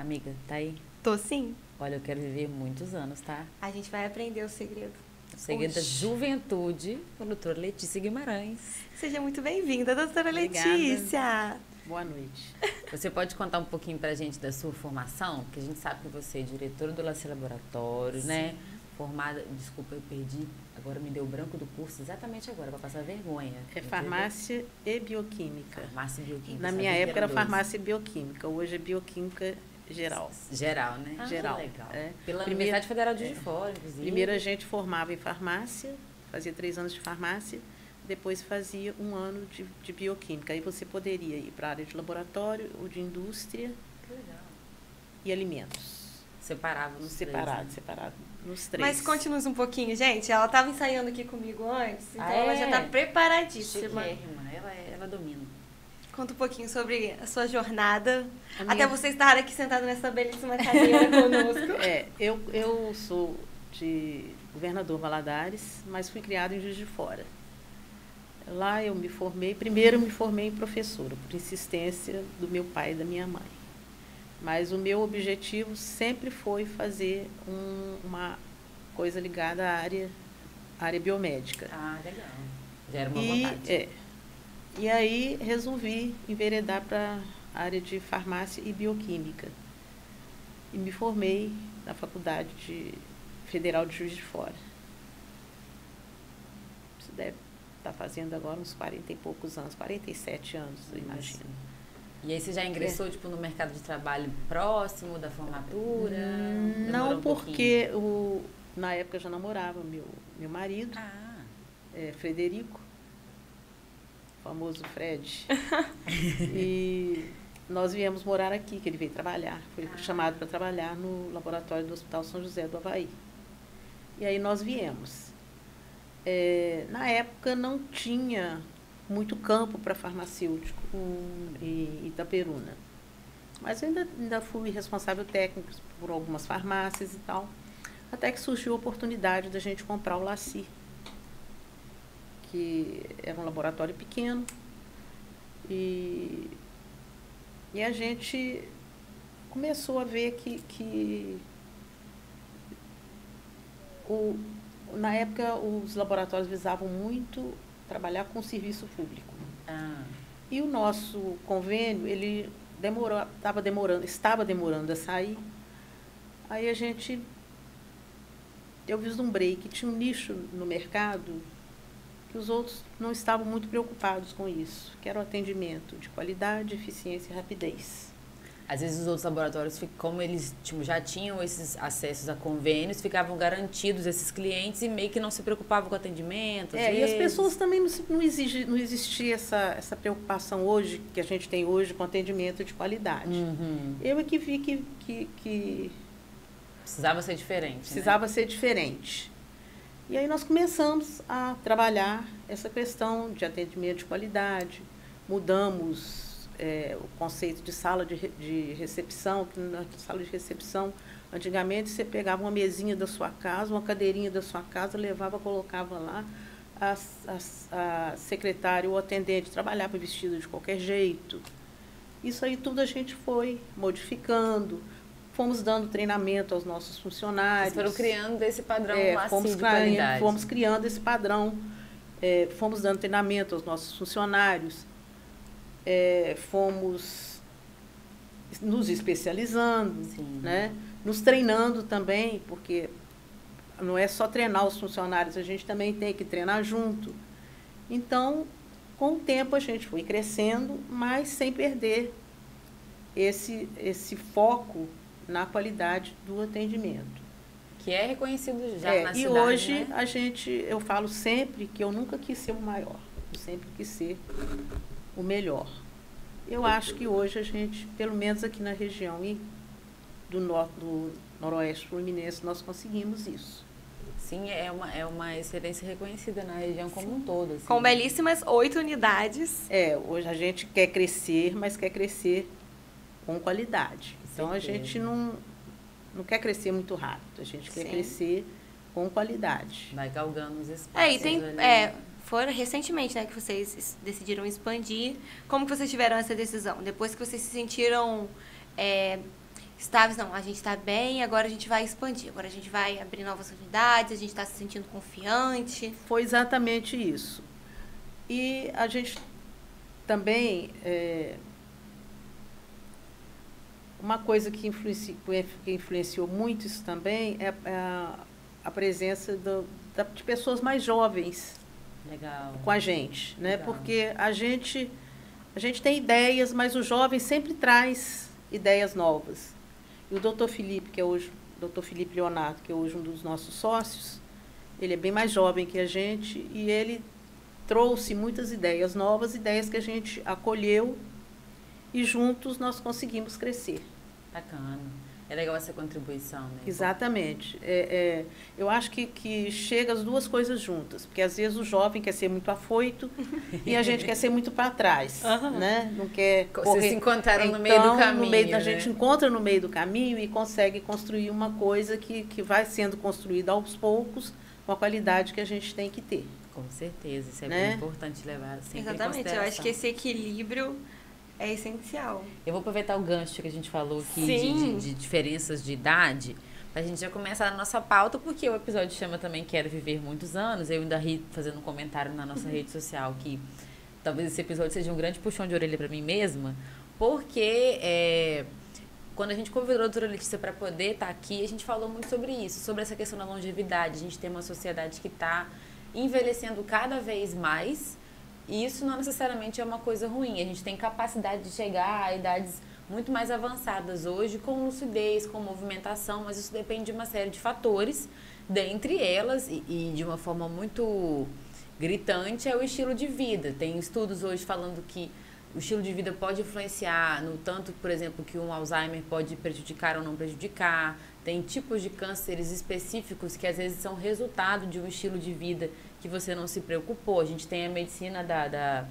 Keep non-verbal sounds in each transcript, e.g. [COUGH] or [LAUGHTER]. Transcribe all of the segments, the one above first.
Amiga, tá aí? Tô sim. Olha, eu quero viver muitos anos, tá? A gente vai aprender o segredo. O segredo da Oxi. juventude com a doutora Letícia Guimarães. Seja muito bem-vinda, doutora Obrigada. Letícia. Boa noite. Você pode contar um pouquinho pra gente da sua formação? Porque a gente sabe que você é diretora do Lacer Laboratório, né? Formada, desculpa, eu perdi, agora me deu branco do curso exatamente agora, para passar vergonha. É Entendeu? farmácia e bioquímica. Farmácia e bioquímica. Na minha época era dois. farmácia e bioquímica, hoje é bioquímica geral. Geral, né? Ah, geral. Legal. É. Pela Primeiro- Universidade Federal de de Fora, inclusive. Primeiro a gente formava em farmácia, fazia três anos de farmácia, depois fazia um ano de, de bioquímica. Aí você poderia ir para a área de laboratório ou de indústria Que legal. e alimentos. Separava nos três, Separado, né? separado. Nos três. Mas conte-nos um pouquinho, gente. Ela estava ensaiando aqui comigo antes, então Ah, ela é? já está preparadíssima. Chiquérrima. Ela, ela domina. Conta um pouquinho sobre a sua jornada, A até minha- você estar aqui sentada nessa belíssima cadeira conosco. [LAUGHS] É, eu, eu sou de Governador Valadares, mas fui criada em Juiz de Fora. Lá eu me formei, primeiro eu me formei em professora, por insistência do meu pai e da minha mãe. Mas o meu objetivo sempre foi fazer um- uma coisa ligada à área, à área biomédica. Ah, legal. Já era uma E, vontade. é, e aí resolvi enveredar para a área de farmácia e bioquímica. E me formei na Faculdade de- Federal de Juiz de Fora. Isso deve estar fazendo agora uns 40 e poucos anos, 47 anos, eu imagino. E aí você já ingressou, tipo, no mercado de trabalho próximo da formatura? Hum, Não, um porque o, na época eu já namorava meu, meu marido, Ah, é, Frederico, famoso Fred. [LAUGHS] e nós viemos morar aqui, que ele veio trabalhar. Foi chamado para trabalhar no laboratório do Hospital São José do Havaí. E aí nós viemos. É, na época não tinha muito campo para farmacêutico em Itaperuna. Mas eu ainda, ainda fui responsável técnico por algumas farmácias e tal. Até que surgiu a oportunidade da gente comprar o Laci que era um laboratório pequeno. E, e a gente começou a ver que, que o, na época os laboratórios visavam muito trabalhar com o serviço público. ah, E o nosso convênio, ele demorou, estava demorando, estava demorando a sair. Aí a gente eu vislumbrei que tinha um nicho no mercado que os outros não estavam muito preocupados com isso, que era o atendimento de qualidade, eficiência e rapidez. às vezes os outros laboratórios, como eles tipo, já tinham esses acessos a convênios, ficavam garantidos esses clientes e meio que não se preocupavam com o atendimento. É, e as pessoas também não, não, exige, não existia essa, essa preocupação hoje, que a gente tem hoje com atendimento de qualidade. Uhum. Eu é que vi que, que, que Precisava ser diferente. né? precisava ser diferente. E aí nós começamos a trabalhar essa questão de atendimento de qualidade, mudamos eh, o conceito de sala de, de recepção, que na sala de recepção, antigamente você pegava uma mesinha da sua casa, uma cadeirinha da sua casa, levava, colocava lá, a, a, a secretária ou atendente trabalhava vestido de qualquer jeito. Isso aí tudo a gente foi modificando, fomos dando treinamento aos nossos Vocês funcionários. foram criando esse padrão É, macio fomos, criando, fomos criando esse padrão, é, fomos dando treinamento aos nossos funcionários, é, fomos nos especializando, Sim. né? nos treinando também, porque não é só treinar os funcionários, a gente também tem que treinar junto. Então, com o tempo a gente foi crescendo, mas sem perder esse, esse foco na qualidade do atendimento. Que é reconhecido já É, na e cidade, hoje né? a gente, eu falo sempre que eu nunca quis ser o maior, eu sempre quis ser o melhor. Eu acho que hoje a gente, pelo menos aqui na região e do, nor do noroeste fluminense, nós conseguimos isso. Sim, é uma, é uma excelência reconhecida na região como um todo. assim. Com belíssimas oito unidades. É, hoje a gente quer crescer, mas quer crescer com qualidade. Então a gente não, não quer crescer muito rápido, a gente quer Sim. crescer com qualidade. Vai galgando os espaços. É, e tem. ali. É, foram recentemente, né, que vocês decidiram expandir. Como que vocês tiveram essa decisão? Depois que vocês se sentiram é, estáveis, não, a gente está bem, agora a gente vai expandir, agora a gente vai abrir novas unidades, a gente está se sentindo confiante. Foi exatamente isso. E a gente também. É, uma coisa que, influenci, que influenciou muito isso também é a, a presença do, da, de pessoas mais jovens Legal. com a gente, né? Legal. Porque a gente a gente tem ideias, mas o jovem sempre traz ideias novas. E o doutor Felipe, que é hoje, doutor Felipe Leonardo, que é hoje um dos nossos sócios, ele é bem mais jovem que a gente e ele trouxe muitas ideias novas, ideias que a gente acolheu e juntos nós conseguimos crescer. Bacana. É legal essa contribuição, né? Exatamente. É, é, eu acho que, que chega as duas coisas juntas, porque às vezes o jovem quer ser muito afoito [LAUGHS] e a gente quer ser muito para trás, Aham. né? Não quer Vocês correr. se encontraram no Então, meio do caminho, no meio da né? gente encontra no meio do caminho e consegue construir uma coisa que, que vai sendo construída aos poucos com a qualidade que a gente tem que ter. Com certeza, isso é Né? bem importante levar sempre em Exatamente, eu acho que esse equilíbrio é essencial. Eu vou aproveitar o gancho que a gente falou aqui de, de- de diferenças de idade, pra gente já começar a nossa pauta, porque o episódio chama também Quero Viver Muitos Anos. Eu ainda ri fazendo um comentário na nossa rede social que talvez esse episódio seja um grande puxão de orelha pra mim mesma, porque é, quando a gente convidou a doutora Letícia para poder estar aqui, a gente falou muito sobre isso, sobre essa questão da longevidade. A gente tem uma sociedade que está envelhecendo cada vez mais e isso não necessariamente é uma coisa ruim. A gente tem capacidade de chegar a idades muito mais avançadas hoje com lucidez, com movimentação, mas isso depende de uma série de fatores, dentre elas, e, e de uma forma muito gritante, é o estilo de vida. Tem estudos hoje falando que o estilo de vida pode influenciar no tanto, por exemplo, que um Alzheimer pode prejudicar ou não prejudicar. Tem tipos de cânceres específicos que às vezes são resultado de um estilo de vida que você não se preocupou. A gente tem a medicina da, da,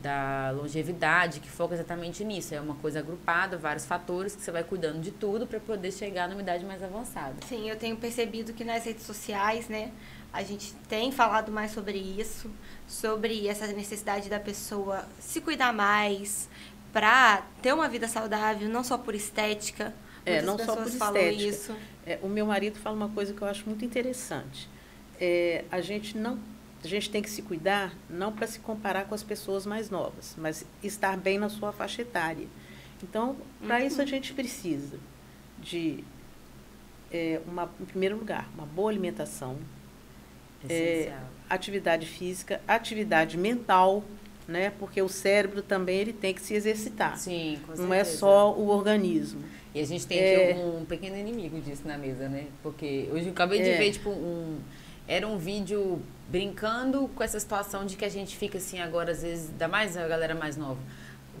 da longevidade que foca exatamente nisso. É uma coisa agrupada, vários fatores que você vai cuidando de tudo para poder chegar numa idade mais avançada. Sim, eu tenho percebido que nas redes sociais, né, a gente tem falado mais sobre isso, sobre essa necessidade da pessoa se cuidar mais para ter uma vida saudável, não só por estética. É, Muitas não só por estética. isso. É, o meu marido fala uma coisa que eu acho muito interessante. É, a gente não a gente tem que se cuidar não para se comparar com as pessoas mais novas, mas estar bem na sua faixa etária. Então, para isso a gente precisa de é, uma, em primeiro lugar, uma boa alimentação, É, atividade física, atividade mental, né? Porque o cérebro também ele tem que se exercitar. Sim, com Não é certeza. só o organismo. E a gente tem É. um pequeno inimigo disso na mesa, né? Porque hoje eu acabei de É. ver, tipo, um. Era um vídeo brincando com essa situação de que a gente fica assim agora, às vezes, ainda mais a galera mais nova.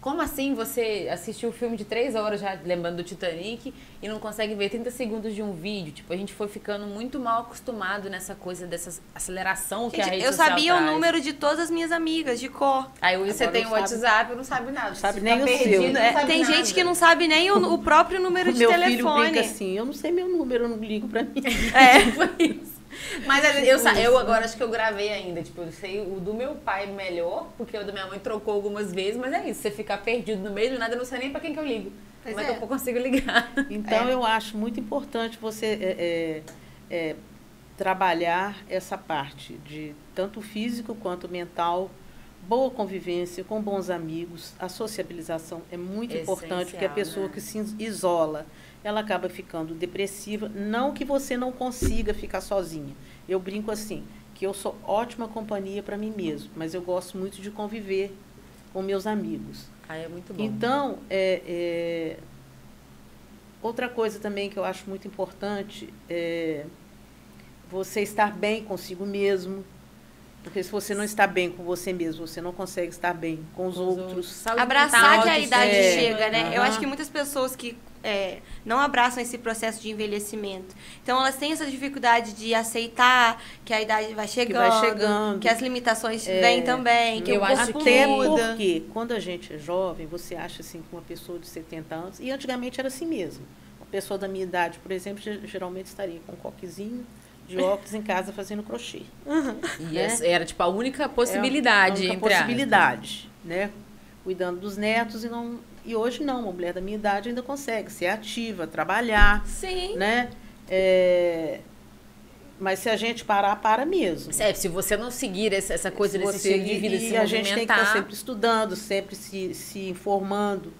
Como assim você assistiu o filme de três horas já lembrando do Titanic e não consegue ver 30 segundos de um vídeo? Tipo, a gente foi ficando muito mal acostumado nessa coisa dessa aceleração que a Gente, rede eu sabia o traz. número de todas as minhas amigas, de cor. Aí hoje você Agora tem o não sabe- WhatsApp e não sabe nada. sabe Você nem o seu. perdido, É, não sabe Tem nada. gente que não sabe nem o, o próprio número de meu filho telefone. brinca assim, eu não sei meu número, eu não ligo para mim. É. Foi [LAUGHS] isso. [LAUGHS] Mas eu, sa- eu agora acho que eu gravei ainda. Tipo, eu sei o do meu pai melhor, porque o da minha mãe trocou algumas vezes, mas é isso. Você ficar perdido no meio do nada, eu não sei nem pra quem que eu ligo. Pois Como é que é. eu consigo ligar? [LAUGHS] Então, É. eu acho muito importante você é, é, é, trabalhar essa parte de tanto físico quanto mental, boa convivência com bons amigos, a sociabilização é muito importante, porque a Essencial, pessoa né? que se isola, ela acaba ficando depressiva, não que você não consiga ficar sozinha. Eu brinco assim, que eu sou ótima companhia para mim mesmo, mas eu gosto muito de conviver com meus amigos. Aí é muito bom. Então, é, é, outra coisa também que eu acho muito importante é você estar bem consigo mesmo. Porque se você não está bem com você mesmo, você não consegue estar bem com os outros. Saúde Abraçar que a idade é, chega, né? Eu aham. acho que muitas pessoas que é, não abraçam esse processo de envelhecimento. Então elas têm essa dificuldade de aceitar que a idade vai chegando, vai chegando. que as limitações É, vêm também, que eu o acho corpo Até muda. porque, quando a gente é jovem, você acha assim que uma pessoa de 70 anos, e antigamente era assim mesmo. Uma pessoa da minha idade, por exemplo, ge- geralmente estaria com um coquezinho de óculos em casa fazendo crochê. E né? essa era tipo a única possibilidade, É a única entre possibilidade, né? Cuidando dos netos e não E hoje não, uma mulher da minha idade ainda consegue ser ativa, trabalhar, Sim. né? É, mas se a gente parar, para mesmo. É, se você não seguir essa, essa coisa Se desse você- de vida, e, se e a gente tem que estar sempre estudando, sempre se, se informando.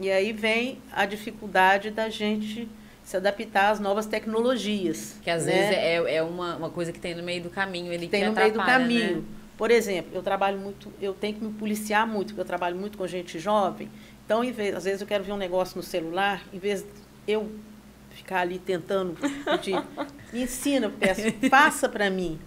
E aí vem a dificuldade da gente se adaptar às novas tecnologias. Que às né? vezes é, é uma, uma coisa que tem no meio do caminho, ele tem que no meio do atrapalha, caminho. Né? Por exemplo, eu trabalho muito, eu tenho que me policiar muito, porque eu trabalho muito com gente jovem. Então, em vez, às vezes eu quero ver um negócio no celular, em vez de eu ficar ali tentando pedir, [LAUGHS] me ensina, peço, faça para mim.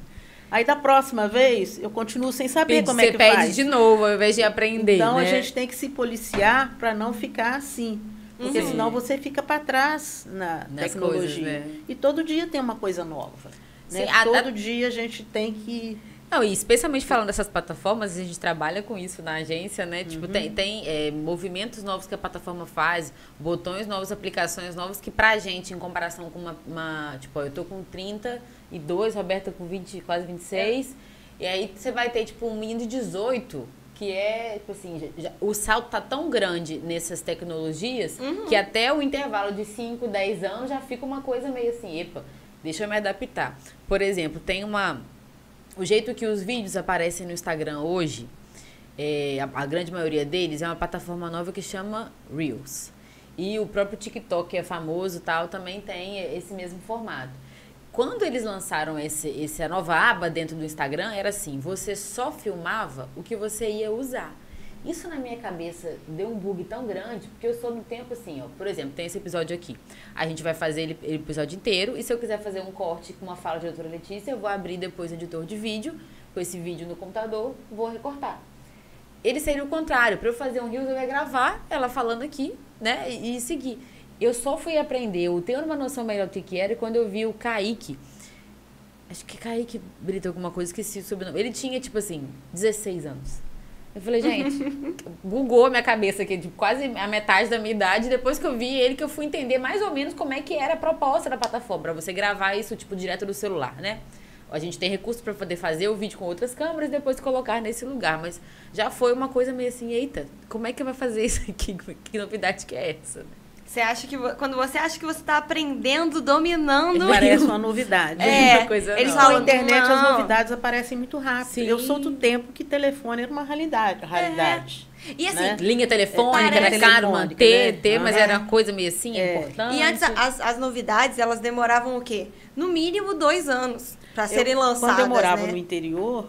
Aí da próxima vez eu continuo sem saber Pede- como é que pede faz. de novo, ao invés de aprender, Então né? a gente tem que se policiar para não ficar assim. Porque Uhum. senão você fica para trás na Nas tecnologia. coisas, né? E todo dia tem uma coisa nova. Né? Sim, todo a- dia a gente tem que Não, e especialmente falando dessas plataformas, a gente trabalha com isso na agência, né? Tipo, Uhum. tem, tem é, movimentos novos que a plataforma faz, botões novos, aplicações novas, que pra gente, em comparação com uma. uma- tipo, ó, eu tô com 32, Roberta com 20, quase 26. E aí você vai ter, tipo, um menino de 18, que é, tipo assim, já- o salto tá tão grande nessas tecnologias que até o intervalo de 5, 10 anos já fica uma coisa meio assim, epa, deixa eu me adaptar. Por exemplo, tem uma. O jeito que os vídeos aparecem no Instagram hoje, é, a, a grande maioria deles é uma plataforma nova que chama Reels. E o próprio TikTok, que é famoso tal, também tem esse mesmo formato. Quando eles lançaram esse, essa nova aba dentro do Instagram, era assim: você só filmava o que você ia usar. Isso na minha cabeça deu um bug tão grande, porque eu sou no tempo assim, ó. Por exemplo, tem esse episódio aqui. A gente vai fazer ele, ele episódio inteiro, e se eu quiser fazer um corte com uma fala de doutora Letícia, eu vou abrir depois o editor de vídeo, com esse vídeo no computador, vou recortar. Ele seria o contrário. Para eu fazer um Reels, eu ia gravar ela falando aqui, né? E, e seguir. Eu só fui aprender, eu tenho uma noção melhor do que que era, quando eu vi o Kaique. Acho que Kaique Brito, alguma coisa, esqueci o sobrenome. Ele tinha, tipo assim, 16 anos. Eu falei, gente, [LAUGHS] bugou a minha cabeça aqui, tipo, quase a metade da minha idade. Depois que eu vi ele, que eu fui entender mais ou menos como é que era a proposta da plataforma, pra você gravar isso, tipo, direto do celular, né? A gente tem recursos para poder fazer o vídeo com outras câmeras e depois colocar nesse lugar. Mas já foi uma coisa meio assim, eita, como é que vai fazer isso aqui? [LAUGHS] Que novidade que é essa? Você acha que quando você acha que você está aprendendo, dominando, parece uma novidade. É, Uma coisa eles falam internet as não. novidades aparecem muito rápido. Sim. Eu sou do tempo que telefone era uma realidade. realidade. E assim, Né? Linha telefônica, Parece- era caro manter, né? ter, mas era uma coisa meio assim, É. importante. E antes, as, as novidades, elas demoravam o quê? No mínimo dois anos para serem lançadas, Quando eu morava né? no interior,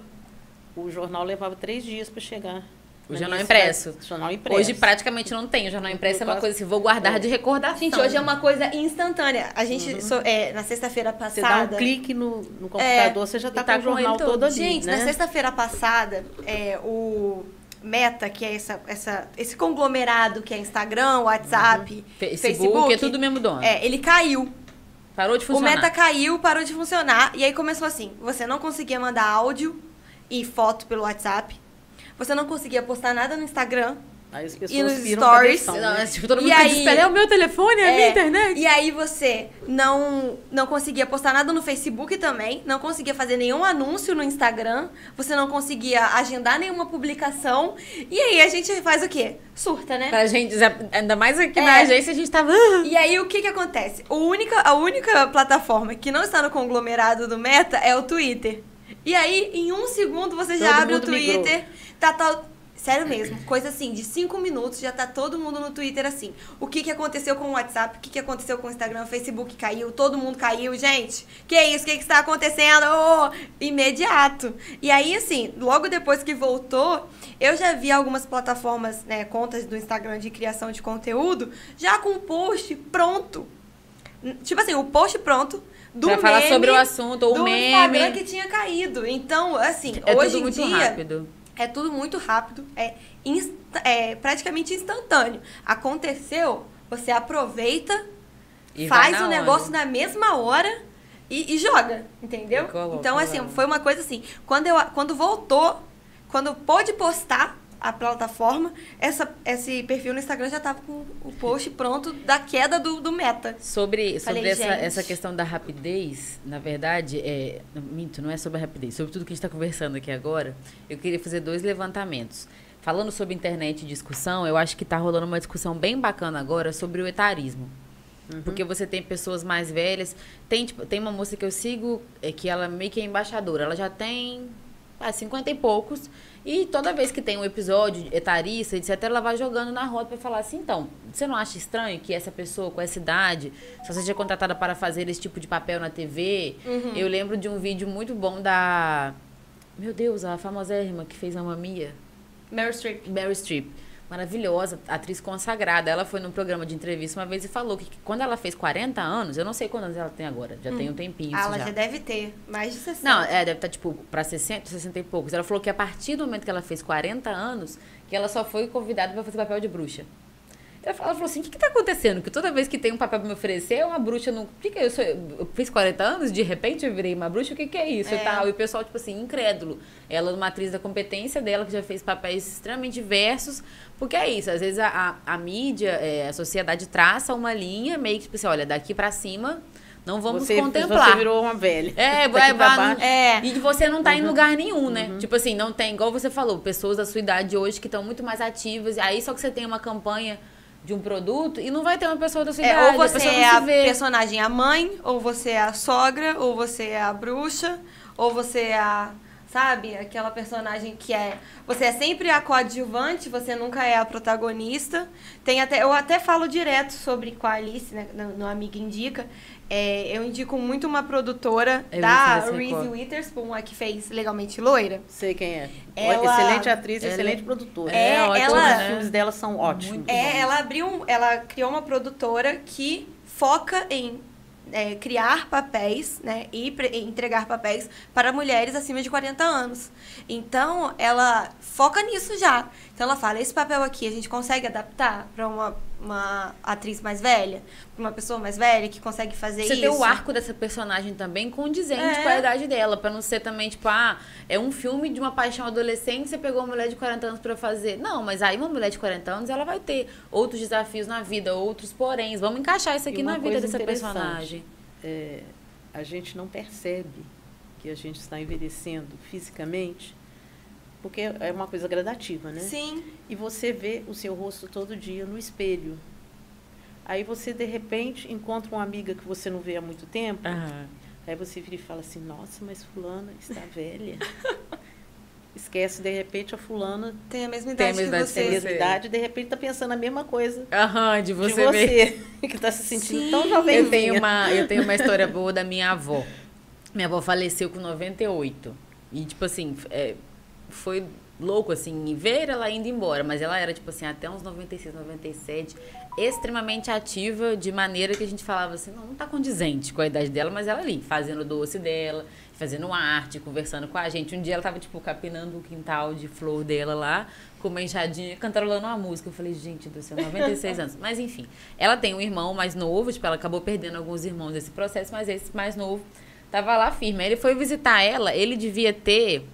o jornal levava três dias para chegar. O na jornal minha impresso. Jornal impresso. Hoje praticamente não tem. O jornal impresso é uma quase- coisa assim, vou guardar É. de recordação. Gente, hoje é uma coisa instantânea. A gente, so- é, na sexta-feira Você dá passada... um clique no, no computador, você já está tá com o com jornal todo. todo ali, Gente, né? na sexta-feira passada, é, o Meta, que é essa, essa, esse conglomerado que é Instagram, WhatsApp, Facebook, Facebook, é tudo mesmo dono. é, ele caiu. Parou de O funcionar. Meta caiu, parou de funcionar. E aí começou assim: você não conseguia mandar áudio e foto pelo WhatsApp. Você não conseguia postar nada no Instagram. Aí as E pessoas nos viram stories, cabeção, Não, né? é, tipo, todo E mundo fica aí-. É o meu telefone, é a minha É, internet. E aí você não, não conseguia postar nada no Facebook também, não conseguia fazer nenhum anúncio no Instagram, você não conseguia agendar nenhuma publicação. E aí a gente faz o quê? Surta, né? Pra gente, ainda mais aqui É. na agência, a gente tava... "Ah". E aí o que que acontece? O única, a única plataforma que não está no conglomerado do Meta é o Twitter. E aí, em um segundo, você já Todo abre o mundo migrou. Tá tal. Sério mesmo, coisa assim, de cinco minutos já tá todo mundo no Twitter assim. O que que aconteceu com o WhatsApp? O que que aconteceu com o Instagram? O Facebook caiu, todo mundo caiu, gente. Que isso? O que que está acontecendo? Oh, imediato. E aí, assim, logo depois que voltou, eu já vi algumas plataformas, né, contas do Instagram de criação de conteúdo, já com o post pronto. Tipo assim, o post pronto do pra falar sobre o assunto, ou do o meme. Instagram que tinha caído. Então, assim, É hoje tudo em muito dia rápido. É tudo muito rápido, é, insta- é praticamente instantâneo. Aconteceu, você aproveita, E faz o negócio hora. na mesma hora e, e joga, entendeu? Então, assim, lá. foi uma coisa assim. Quando, eu, quando voltou, quando pôde postar a plataforma, essa, esse perfil no Instagram já tava com o post pronto da queda do, do meta. Sobre, sobre Falei, essa, gente. essa questão da rapidez, na verdade, é, não, minto, não é sobre a rapidez, sobre tudo que a gente está conversando aqui agora, eu queria fazer dois levantamentos. falando sobre internet e discussão, eu acho que tá rolando uma discussão bem bacana agora sobre o etarismo. Uhum. Porque você tem pessoas mais velhas. Tem, tipo, tem uma moça que eu sigo, é, que ela meio que é embaixadora. Ela já tem ah, 50 e poucos. E toda vez que tem um episódio etarista, etc., ela vai jogando na roda para falar assim, então, você não acha estranho que essa pessoa com essa idade só seja contratada para fazer esse tipo de papel na TV? Uhum. Eu lembro de um vídeo muito bom da... Meu Deus, a famosérrima que fez a Mamia. Meryl Streep. Meryl Streep maravilhosa, atriz consagrada. Ela foi num programa de entrevista uma vez e falou que, que quando ela fez 40 anos, eu não sei quantos anos ela tem agora, já hum. tem um tempinho. Ah, ela já. já. deve ter mais de 60. Não, é, deve estar tá, tipo para 60, 60 e poucos. Ela falou que a partir do momento que ela fez 40 anos, que ela só foi convidada para fazer papel de bruxa. Ela falou assim: o que está acontecendo? Que toda vez que tem um papel para me oferecer, é uma bruxa no. que, que é? Eu, sou, eu fiz 40 anos, de repente eu virei uma bruxa, o que, que é isso? É. E, tal. e o pessoal, tipo assim, incrédulo. Ela, uma atriz da competência dela, que já fez papéis extremamente diversos, porque é isso, às vezes a, a, a mídia, é, a sociedade traça uma linha meio que, tipo assim, olha, daqui para cima não vamos você, contemplar. Você virou uma velha. É, vai, vai, é. E você não tá uhum. em lugar nenhum, né? Uhum. Tipo assim, não tem, igual você falou, pessoas da sua idade hoje que estão muito mais ativas. Aí só que você tem uma campanha de um produto e não vai ter uma pessoa da sua é, idade. Ou você a é a personagem a mãe, ou você é a sogra, ou você é a bruxa, ou você é a sabe? Aquela personagem que é. Você é sempre a coadjuvante, você nunca é a protagonista. Tem até, eu até falo direto sobre com a Alice, né, no, no Amiga Indica. É, eu indico muito uma produtora eu da Reese Witherspoon, a que fez Legalmente Loira. Sei quem é. Ela, excelente atriz, ela, excelente produtora. É, é ótima, ela, os filmes dela são ótimos. É, ela abriu, ela criou uma produtora que foca em é, criar papéis né, e entregar papéis para mulheres acima de 40 anos. Então, ela foca nisso já. Então, ela fala: esse papel aqui a gente consegue adaptar para uma, uma atriz mais velha, uma pessoa mais velha que consegue fazer Você isso. Você tem o arco dessa personagem também condizente é. com a idade dela, para não ser também tipo, ah, é um filme de uma paixão adolescente, você pegou uma mulher de 40 anos para fazer. Não, mas aí uma mulher de 40 anos, ela vai ter outros desafios na vida, outros poréns. Vamos encaixar isso aqui na vida dessa personagem é, a gente não percebe que a gente está envelhecendo fisicamente, porque é uma coisa gradativa, né? Sim. E você vê o seu rosto todo dia no espelho. Aí você, de repente, encontra uma amiga que você não vê há muito tempo. Uhum. Aí você vira e fala assim, nossa, mas fulana está velha. [LAUGHS] esquece, de repente, a fulana tem a mesma idade tem a mesma que você. Tem a mesma idade, de repente tá pensando a mesma coisa. Aham, de você. De você, [LAUGHS] que tá se sentindo Sim. tão jovem. Eu tenho, uma, eu tenho uma história [LAUGHS] boa da minha avó. Minha avó faleceu com 98. E, tipo assim, é, foi louco, assim, ver ela indo embora. Mas ela era, tipo assim, até uns 96, 97, extremamente ativa, de maneira que a gente falava assim, não, não tá condizente com a idade dela, mas ela ali, fazendo doce dela, fazendo arte, conversando com a gente. Um dia ela tava, tipo, capinando o quintal de flor dela lá, com uma enxadinha, cantarolando uma música. Eu falei, gente do céu, 96 anos. Mas enfim, ela tem um irmão mais novo, tipo, ela acabou perdendo alguns irmãos nesse processo, mas esse mais novo tava lá firme. Aí ele foi visitar ela, ele devia ter.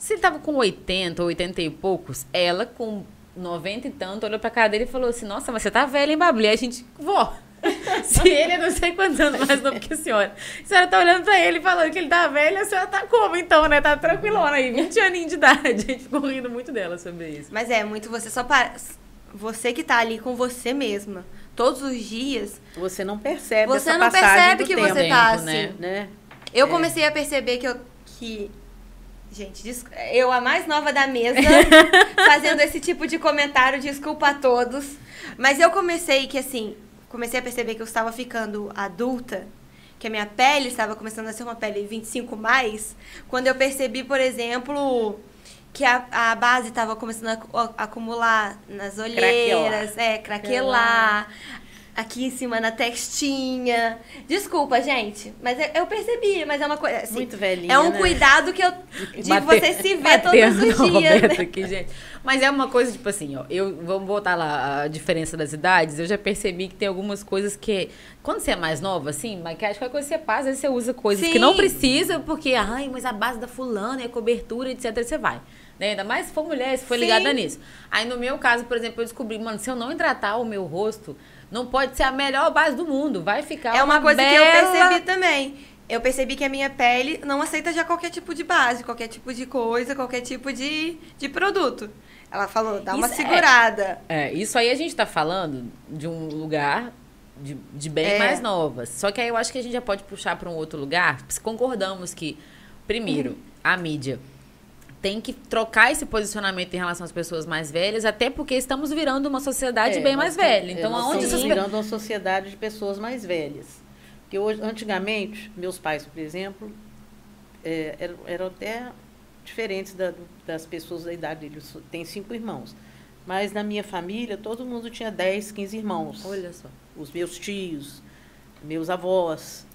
Se ele tava com 80 ou 80 e poucos, ela com 90 e tanto, olhou pra cara dele e falou assim: Nossa, mas você tá velha, hein, Babli? Aí a gente, vó, [LAUGHS] Se ele é não sei quantos anos mais novo que a senhora. A senhora tá olhando pra ele falando que ele tá velho, a senhora tá como então, né? Tá tranquilona aí, 20 aninhos de idade. A gente ficou rindo muito dela sobre isso. Mas é, muito você só para. Você que tá ali com você mesma. Todos os dias. Você não percebe Você não percebe que tempo, você tá assim. Né? né? Eu é. comecei a perceber que eu. Que Gente, eu, a mais nova da mesa, [LAUGHS] fazendo esse tipo de comentário, desculpa a todos. Mas eu comecei que, assim, comecei a perceber que eu estava ficando adulta, que a minha pele estava começando a ser uma pele 25 mais, quando eu percebi, por exemplo, que a, a base estava começando a, a, acumular nas olheiras, craquelar. é, craquelar aqui em cima na testinha. Desculpa, gente, mas eu percebi, mas é uma coisa assim, muito velhinha. É um né? cuidado que eu de Bater, você se ver todos os dias. Né? Aqui, gente. Mas é uma coisa tipo assim, ó, eu vamos botar lá a diferença das idades, eu já percebi que tem algumas coisas que quando você é mais nova assim, maquiagem, qualquer coisa que você passa, às vezes você usa coisas Sim. que não precisa, porque ai, mas a base da fulana e a cobertura, etc, você vai. Né? Ainda mais se for mulher, se for Sim. ligada nisso. Aí no meu caso, por exemplo, eu descobri, mano, se eu não hidratar o meu rosto, não pode ser a melhor base do mundo. Vai ficar É uma, uma coisa bela... que eu percebi também. Eu percebi que a minha pele não aceita já qualquer tipo de base, qualquer tipo de coisa, qualquer tipo de, de produto. Ela falou, dá uma Isso é- segurada. É, isso aí a gente tá falando de um lugar de, de bem É. mais novas. Só que aí eu acho que a gente já pode puxar para um outro lugar. se Concordamos que, primeiro, a mídia tem que trocar esse posicionamento em relação às pessoas mais velhas, até porque estamos virando uma sociedade É, bem mais estamos- velha. Então, nós aonde estamos essas virando uma sociedade de pessoas mais velhas. Porque hoje, antigamente, meus pais, por exemplo, é, eram, eram até diferentes da- das pessoas da idade deles. Tem cinco irmãos. Mas na minha família, todo mundo tinha 10, 15 irmãos. Olha só. Os meus tios, meus avós.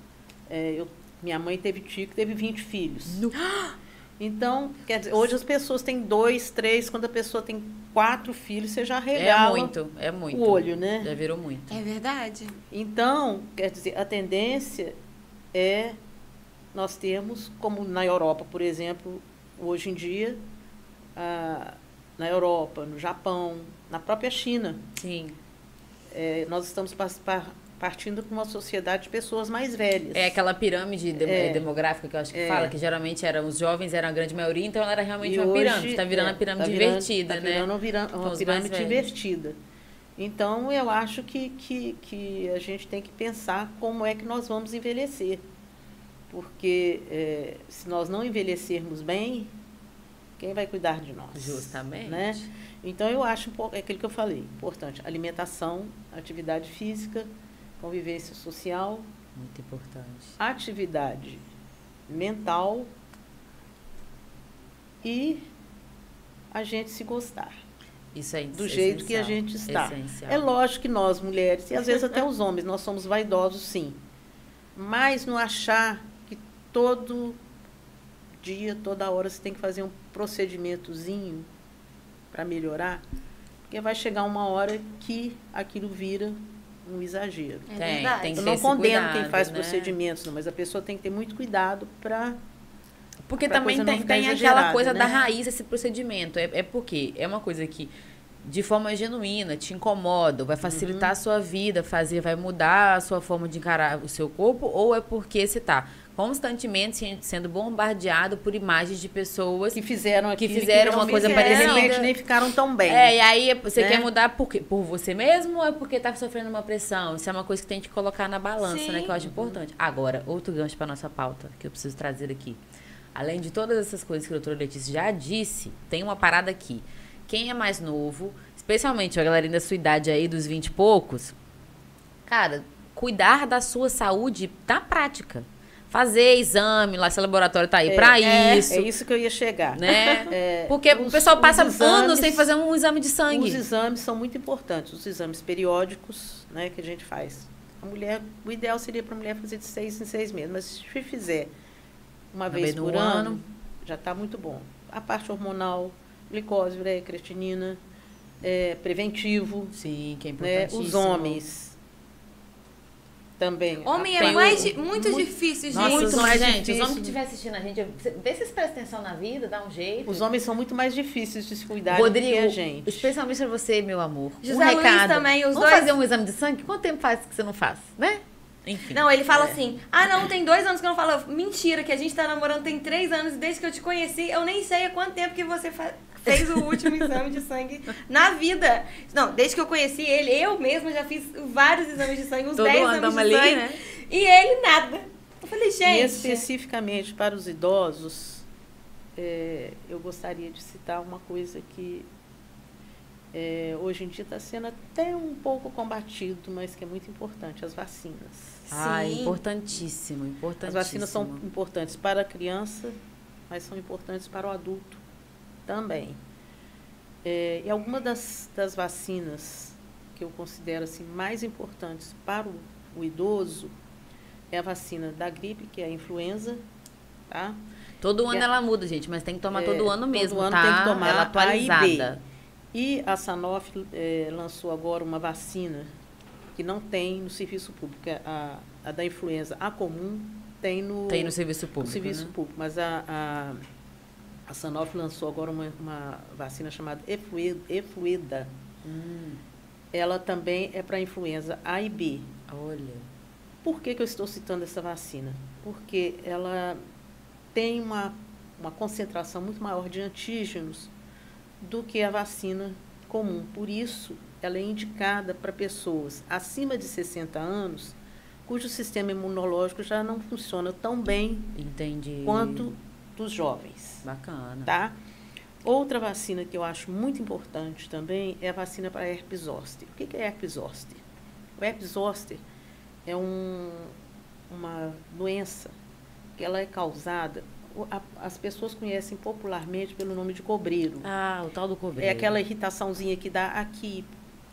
É, eu- minha mãe teve tio que teve 20 filhos. Nu- [GASPS] [GASPS] Então, quer dizer, hoje as pessoas têm dois, três, quando a pessoa tem quatro filhos, você já É regala muito, é muito. o olho, né? Já virou muito. É verdade. Então, quer dizer, a tendência é nós temos, como na Europa, por exemplo, hoje em dia, ah, na Europa, no Japão, na própria China, Sim. eh, nós estamos partindo para uma sociedade de pessoas mais velhas. É aquela pirâmide de- É. demográfica que eu acho que É. fala, que geralmente eram os jovens eram a grande maioria, então ela era realmente E uma hoje, pirâmide. Está virando é, a pirâmide tá virando- invertida, tá né? virando uma, Com uma pirâmide invertida. Então, eu acho que, que, que a gente tem que pensar como é que nós vamos envelhecer. Porque eh, se nós não envelhecermos bem, quem vai cuidar de nós? Justamente. Né? Então, eu acho, é aquilo que eu falei, importante. Alimentação, atividade física, convivência social, Muito importante. atividade mental e a gente se gostar Isso aí. do jeito que a gente está. Essencial. É lógico que nós, mulheres, e às vezes até os homens, nós somos vaidosos, sim. Mas não achar que todo dia, toda hora, você tem que fazer um procedimentozinho para melhorar, porque vai chegar uma hora que aquilo vira um exagero. É Tem, verdade. tem que Eu não esse condeno cuidado, quem faz né? procedimentos, não, mas a pessoa tem que ter muito cuidado para Porque pra também coisa não tem, ficar tem aquela coisa né? da raiz desse procedimento. É, é porque é uma coisa que, de forma genuína, te incomoda, vai facilitar Uhum. a sua vida, fazer, vai mudar a sua forma de encarar o seu corpo, ou é porque você está constantemente se- sendo bombardeado por imagens de pessoas que fizeram Que fizeram uma realmente, coisa de parecida. repente nem ficaram tão bem. É, e aí você né? quer mudar por quê? Por você mesmo ou é porque tá sofrendo uma pressão? Isso é uma coisa que tem que colocar na balança, né? Sim. Que eu acho importante. Agora, outro gancho para nossa pauta que eu preciso trazer aqui. Além de todas essas coisas que a doutora Letícia já disse, tem uma parada aqui. Quem é mais novo, especialmente a galerinha da sua idade aí, dos 20 e poucos, cara, cuidar da sua saúde na prática. Fazer exame, lá, seu laboratório tá aí É, pra é, isso, É isso que eu ia chegar. né? É, Porque o os- pessoal os passa exames- anos sem fazer um exame de sangue. Os exames são muito importantes, os exames periódicos, né, que a gente faz. A mulher, o ideal seria para a mulher fazer de seis em seis meses, mas se fizer uma Uma vez por ano, ano. já está muito bom. A parte hormonal, glicose, ureia, creatinina, é, preventivo, Sim, que é né, importantíssimo. os homens também. Homem é mais o- muito, muito- difícil, gente. Nossa, Muito mais gente, difícil. os homens que estiverem assistindo a gente, vê se eles prestam atenção na vida, dá um jeito. Os homens são muito mais difíceis de se cuidar do Rodrigo, que a gente. especialmente pra você, meu amor. José um Luiz recado. também, os Vamos dois- fazer um exame de sangue? Quanto tempo faz que você não faz, né? Enfim. Não, ele fala assim: ah, não, tem dois anos que eu não falo. Mentira, que a gente tá namorando tem três anos e desde que eu te conheci, eu nem sei há quanto tempo que você fa- fez o último [LAUGHS] exame de sangue na vida. Não, desde que eu conheci ele, eu mesma já fiz vários exames de sangue, uns Todo 10 ano exames de ali, sangue. né? E ele nada. Eu falei, E gente. especificamente para os idosos, é, eu gostaria de citar uma coisa que é, hoje em dia está sendo até um pouco combatido, mas que é muito importante, as vacinas. Ah, Sim. importantíssimo, importantíssimo. As vacinas são importantes para a criança, mas são importantes para o adulto também. É, e algumas das, das vacinas que eu considero assim, mais importantes para o, o idoso é a vacina da gripe, que é a influenza, tá? Todo ano É- ela muda, gente, mas tem que tomar É, todo ano todo mesmo, ano tá? tem que tomar ela a A e B. E a Sanofi eh, lançou agora uma vacina que não tem no serviço público. é A, a da influenza, a comum, tem no, Tem no serviço no público, serviço né? público. Mas a, a, a Sanofi lançou agora uma, uma vacina chamada. Efluida. Hum, Ela também é para influenza A e B. olha. Por que, que eu estou citando essa vacina? Porque ela tem uma, uma concentração muito maior de antígenos do que a vacina comum. Por isso, ela é indicada para pessoas acima de 60 anos, cujo sistema imunológico já não funciona tão bem Entendi. quanto dos jovens. Bacana. Tá? Outra vacina que eu acho muito importante também é a vacina para herpes zoster. O que é herpes zoster? O herpes zoster é um, uma doença que ela é causada, a- as pessoas conhecem popularmente pelo nome de cobreiro. Ah, o tal do cobreiro. É aquela irritaçãozinha que dá aqui,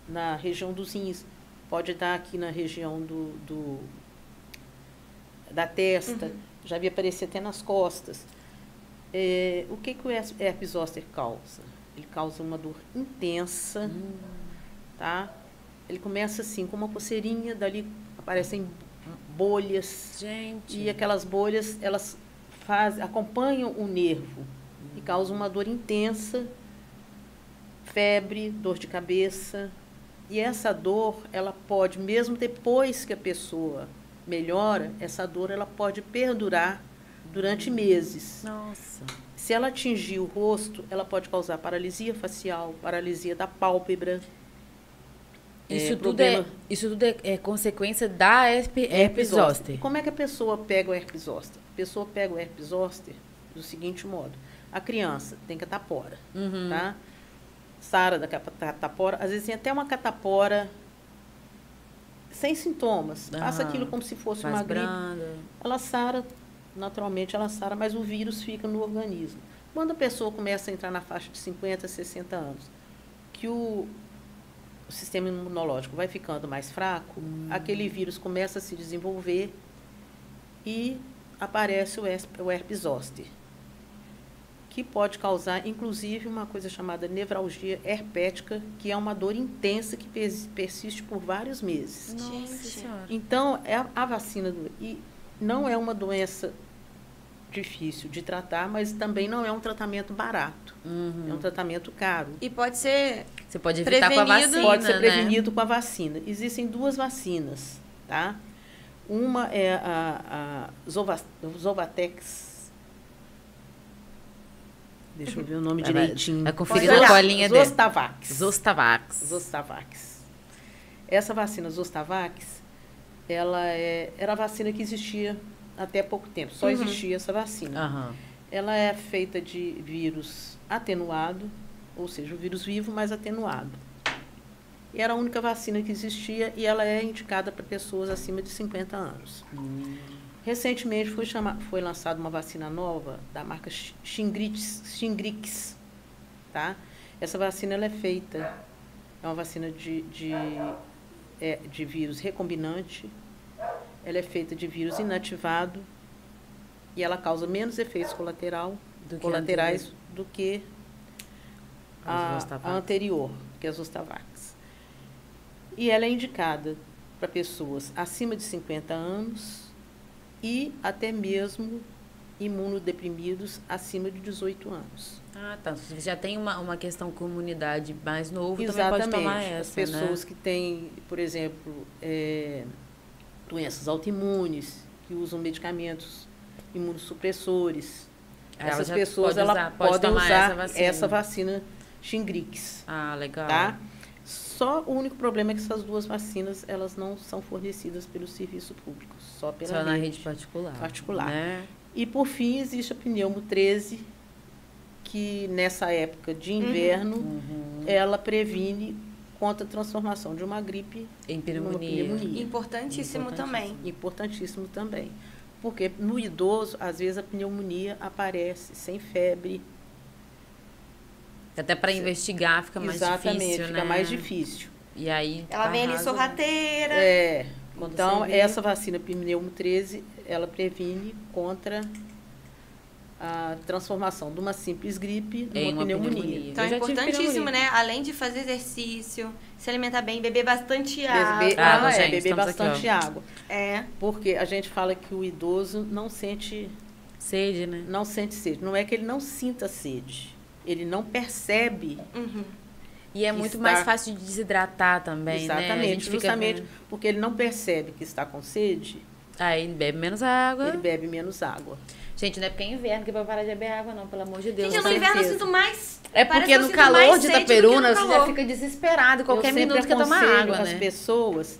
na região dos rins. Pode dar aqui na região do, do- da testa. Já vi aparecer até nas costas. É, o que, que o herpes- herpes zoster causa? Ele causa uma dor intensa, Hum. tá? Ele começa assim, com uma coceirinha, dali aparecem bolhas. Gente. E aquelas bolhas, elas faz, acompanham o nervo e causam uma dor intensa, febre, dor de cabeça. E essa dor, ela pode, mesmo depois que a pessoa melhora, essa dor ela pode perdurar durante meses. Nossa. Se ela atingir o rosto, ela pode causar paralisia facial, paralisia da pálpebra. É, Isso tudo, problema- é, isso tudo é, é consequência da herpes, herpes zoster. Como é que a pessoa pega o herpes zoster? A pessoa pega o herpes zoster do seguinte modo. A criança tem catapora, Uhum. tá? Sara da catapora, às vezes tem até uma catapora sem sintomas. Passa Aham. aquilo como se fosse uma gripe. branda. Ela sara, naturalmente ela sara, mas o vírus fica no organismo. Quando a pessoa começa a entrar na faixa de 50, 60 anos, que o, o sistema imunológico vai ficando mais fraco, aquele vírus começa a se desenvolver e aparece o, es- o herpes zoster, que pode causar, inclusive, uma coisa chamada nevralgia herpética, que é uma dor intensa que pers- persiste por vários meses. Nossa Gente. senhora. Então, é a, a vacina do, e não é uma doença difícil de tratar, mas também não é um tratamento barato. Uhum. É um tratamento caro. E pode ser Você pode evitar com a Prevenido. vacina, Pode ser né? prevenido com a vacina. Existem duas vacinas, tá? Uma é a, a Zova, Zovatex. Deixa eu ver o nome Vai- direitinho. vai conferir na Zos- colinha dele. Zostavax. Zostavax. Zostavax. Essa vacina Zostavax, ela é, era a vacina que existia até pouco tempo. Só Uhum. existia essa vacina. Aham. Ela é feita de vírus atenuado, ou seja, o vírus vivo, mas atenuado. E era a única vacina que existia e ela é indicada para pessoas acima de 50 anos. Hum. Recentemente foi, chama, foi lançada uma vacina nova da marca Sh- Shingrix, Shingrix tá? Essa vacina ela é feita, é uma vacina de, de, é, de vírus recombinante, ela é feita de vírus inativado e ela causa menos efeitos colateral, Do colaterais do que a, a anterior, que é a Zostavax. E ela é indicada para pessoas acima de 50 anos e até mesmo imunodeprimidos acima de 18 anos. Ah, tá. Você já tem uma, uma questão com imunidade mais novo, também Exatamente. pode tomar As essa, pessoas né? que têm, por exemplo, é, doenças autoimunes, que usam medicamentos imunossupressores. Ela Essas pessoas pode ela usar- pode podem usar essa vacina. essa vacina Shingrix. Ah, legal. tá? Só o único problema é que essas duas vacinas elas não são fornecidas pelo serviço público, só pela Só na rede. rede particular. particular. Né? E por fim existe a pneumo 13, que nessa época de inverno Uhum. ela previne contra a transformação de uma gripe Em pneumonia. pneumonia. importantíssimo também. Importantíssimo também. Porque no idoso, às vezes a pneumonia aparece sem febre. Até para investigar fica mais Exatamente, difícil, fica né? mais difícil. E aí Ela vem ali sorrateira. É. Quando Então, essa vacina pneumo 13, ela previne contra a transformação de uma simples gripe numa Em uma pneumonia. pneumonia. Então é importantíssimo, né? Além de fazer exercício, se alimentar bem, beber bastante água. Beber, Água, ah, é, gente, beber aqui, bastante ó. água. É. Porque a gente fala que o idoso não sente, Sede, né? não sente sede. Não é que ele não sinta sede. Ele não percebe Uhum. E é muito Está- mais fácil de desidratar também, né? Exatamente, fica justamente vendo- porque ele não percebe que está com sede, Aí bebe menos água. ele bebe menos água. Gente, não é porque é inverno que vai parar de beber água, não, pelo amor de Deus. Gente, no tá? inverno eu sinto mais. É porque que no calor de que Itaperuna você já fica desesperado. Qualquer minuto quer tomar água, as né? pessoas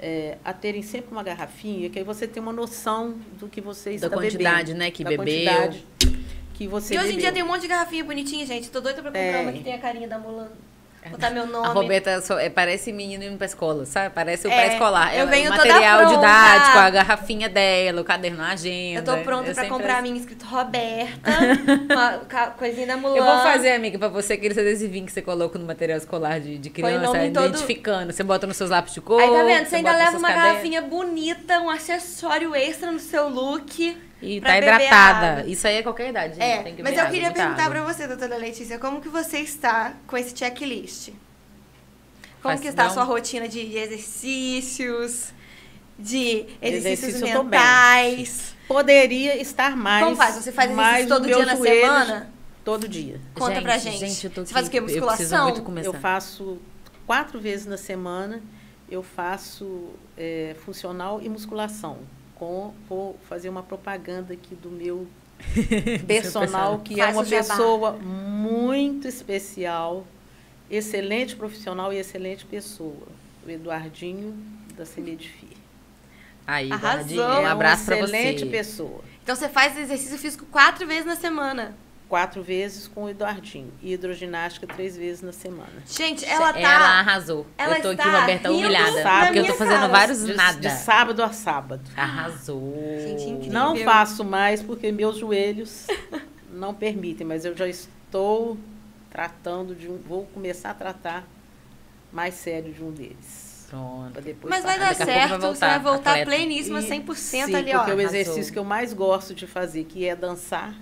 é, a terem sempre uma garrafinha, que aí você tem uma noção do que você está Da quantidade, bebendo. né, que bebeu. quantidade que você E hoje em dia tem um monte de garrafinha bonitinha, gente. Tô doida pra comprar Tem. uma que tem a carinha da Mulan. Botar meu nome. A Roberta só- é, parece menino indo pra escola, sabe? Parece o É, pré-escolar. eu Ela- venho o toda material pronta. didático, a garrafinha dela, o caderno, a agenda. Eu tô pronta pra sempre comprar a assim. minha escrito Roberta. [LAUGHS] uma coisinha da Mulan. Eu vou fazer, amiga, pra você aquele adesivinho que você coloca no material escolar de, de criança, todo- identificando. Você bota nos seus lápis de cor. Aí tá vendo? Você ainda bota nos leva uma cadernos. garrafinha bonita, um acessório extra no seu look. E pra tá beber hidratada. água. Isso aí é qualquer idade, gente. É, Tem que mas beber eu queria perguntar água. pra você, doutora Letícia, como que você está com esse checklist? Como Faz- que está a dá um- sua rotina de exercícios, de exercícios Exercício eu mentais? Poderia estar mais. Como faz? Você faz mais exercício todo dia na joelhos semana? Todo dia. Conta pra gente. Gente, eu tô Você faz o quê? Eu Musculação? muito começar. Eu faço quatro vezes na semana. Eu faço é, funcional e musculação. Com, vou fazer uma propaganda aqui do meu [LAUGHS] personal, que é uma pessoa muito especial, excelente profissional e excelente pessoa. O Eduardinho da Semedifi. Aí, Arrasou. Eduardinho, um abraço pra excelente você. pessoa. Então você faz exercício físico quatro vezes na semana. Quatro vezes com o Eduardinho. E hidroginástica três vezes na semana. Gente, ela tá. Ela arrasou. ela eu tô aqui, Roberta, humilhada. na Porque eu tô fazendo cara. vários De, nada. de sábado a sábado. Arrasou. Gente, incrível. Não faço mais porque meus joelhos [LAUGHS] não permitem, mas eu já estou tratando de um. Vou começar a tratar mais sério de um deles. Pronto. Pra depois Mas vai dar certo, vai você vai voltar, voltar atleta. pleníssima, E- 100% sim, ali, ó. Porque o Arrasou. exercício que eu mais gosto de fazer, que é dançar,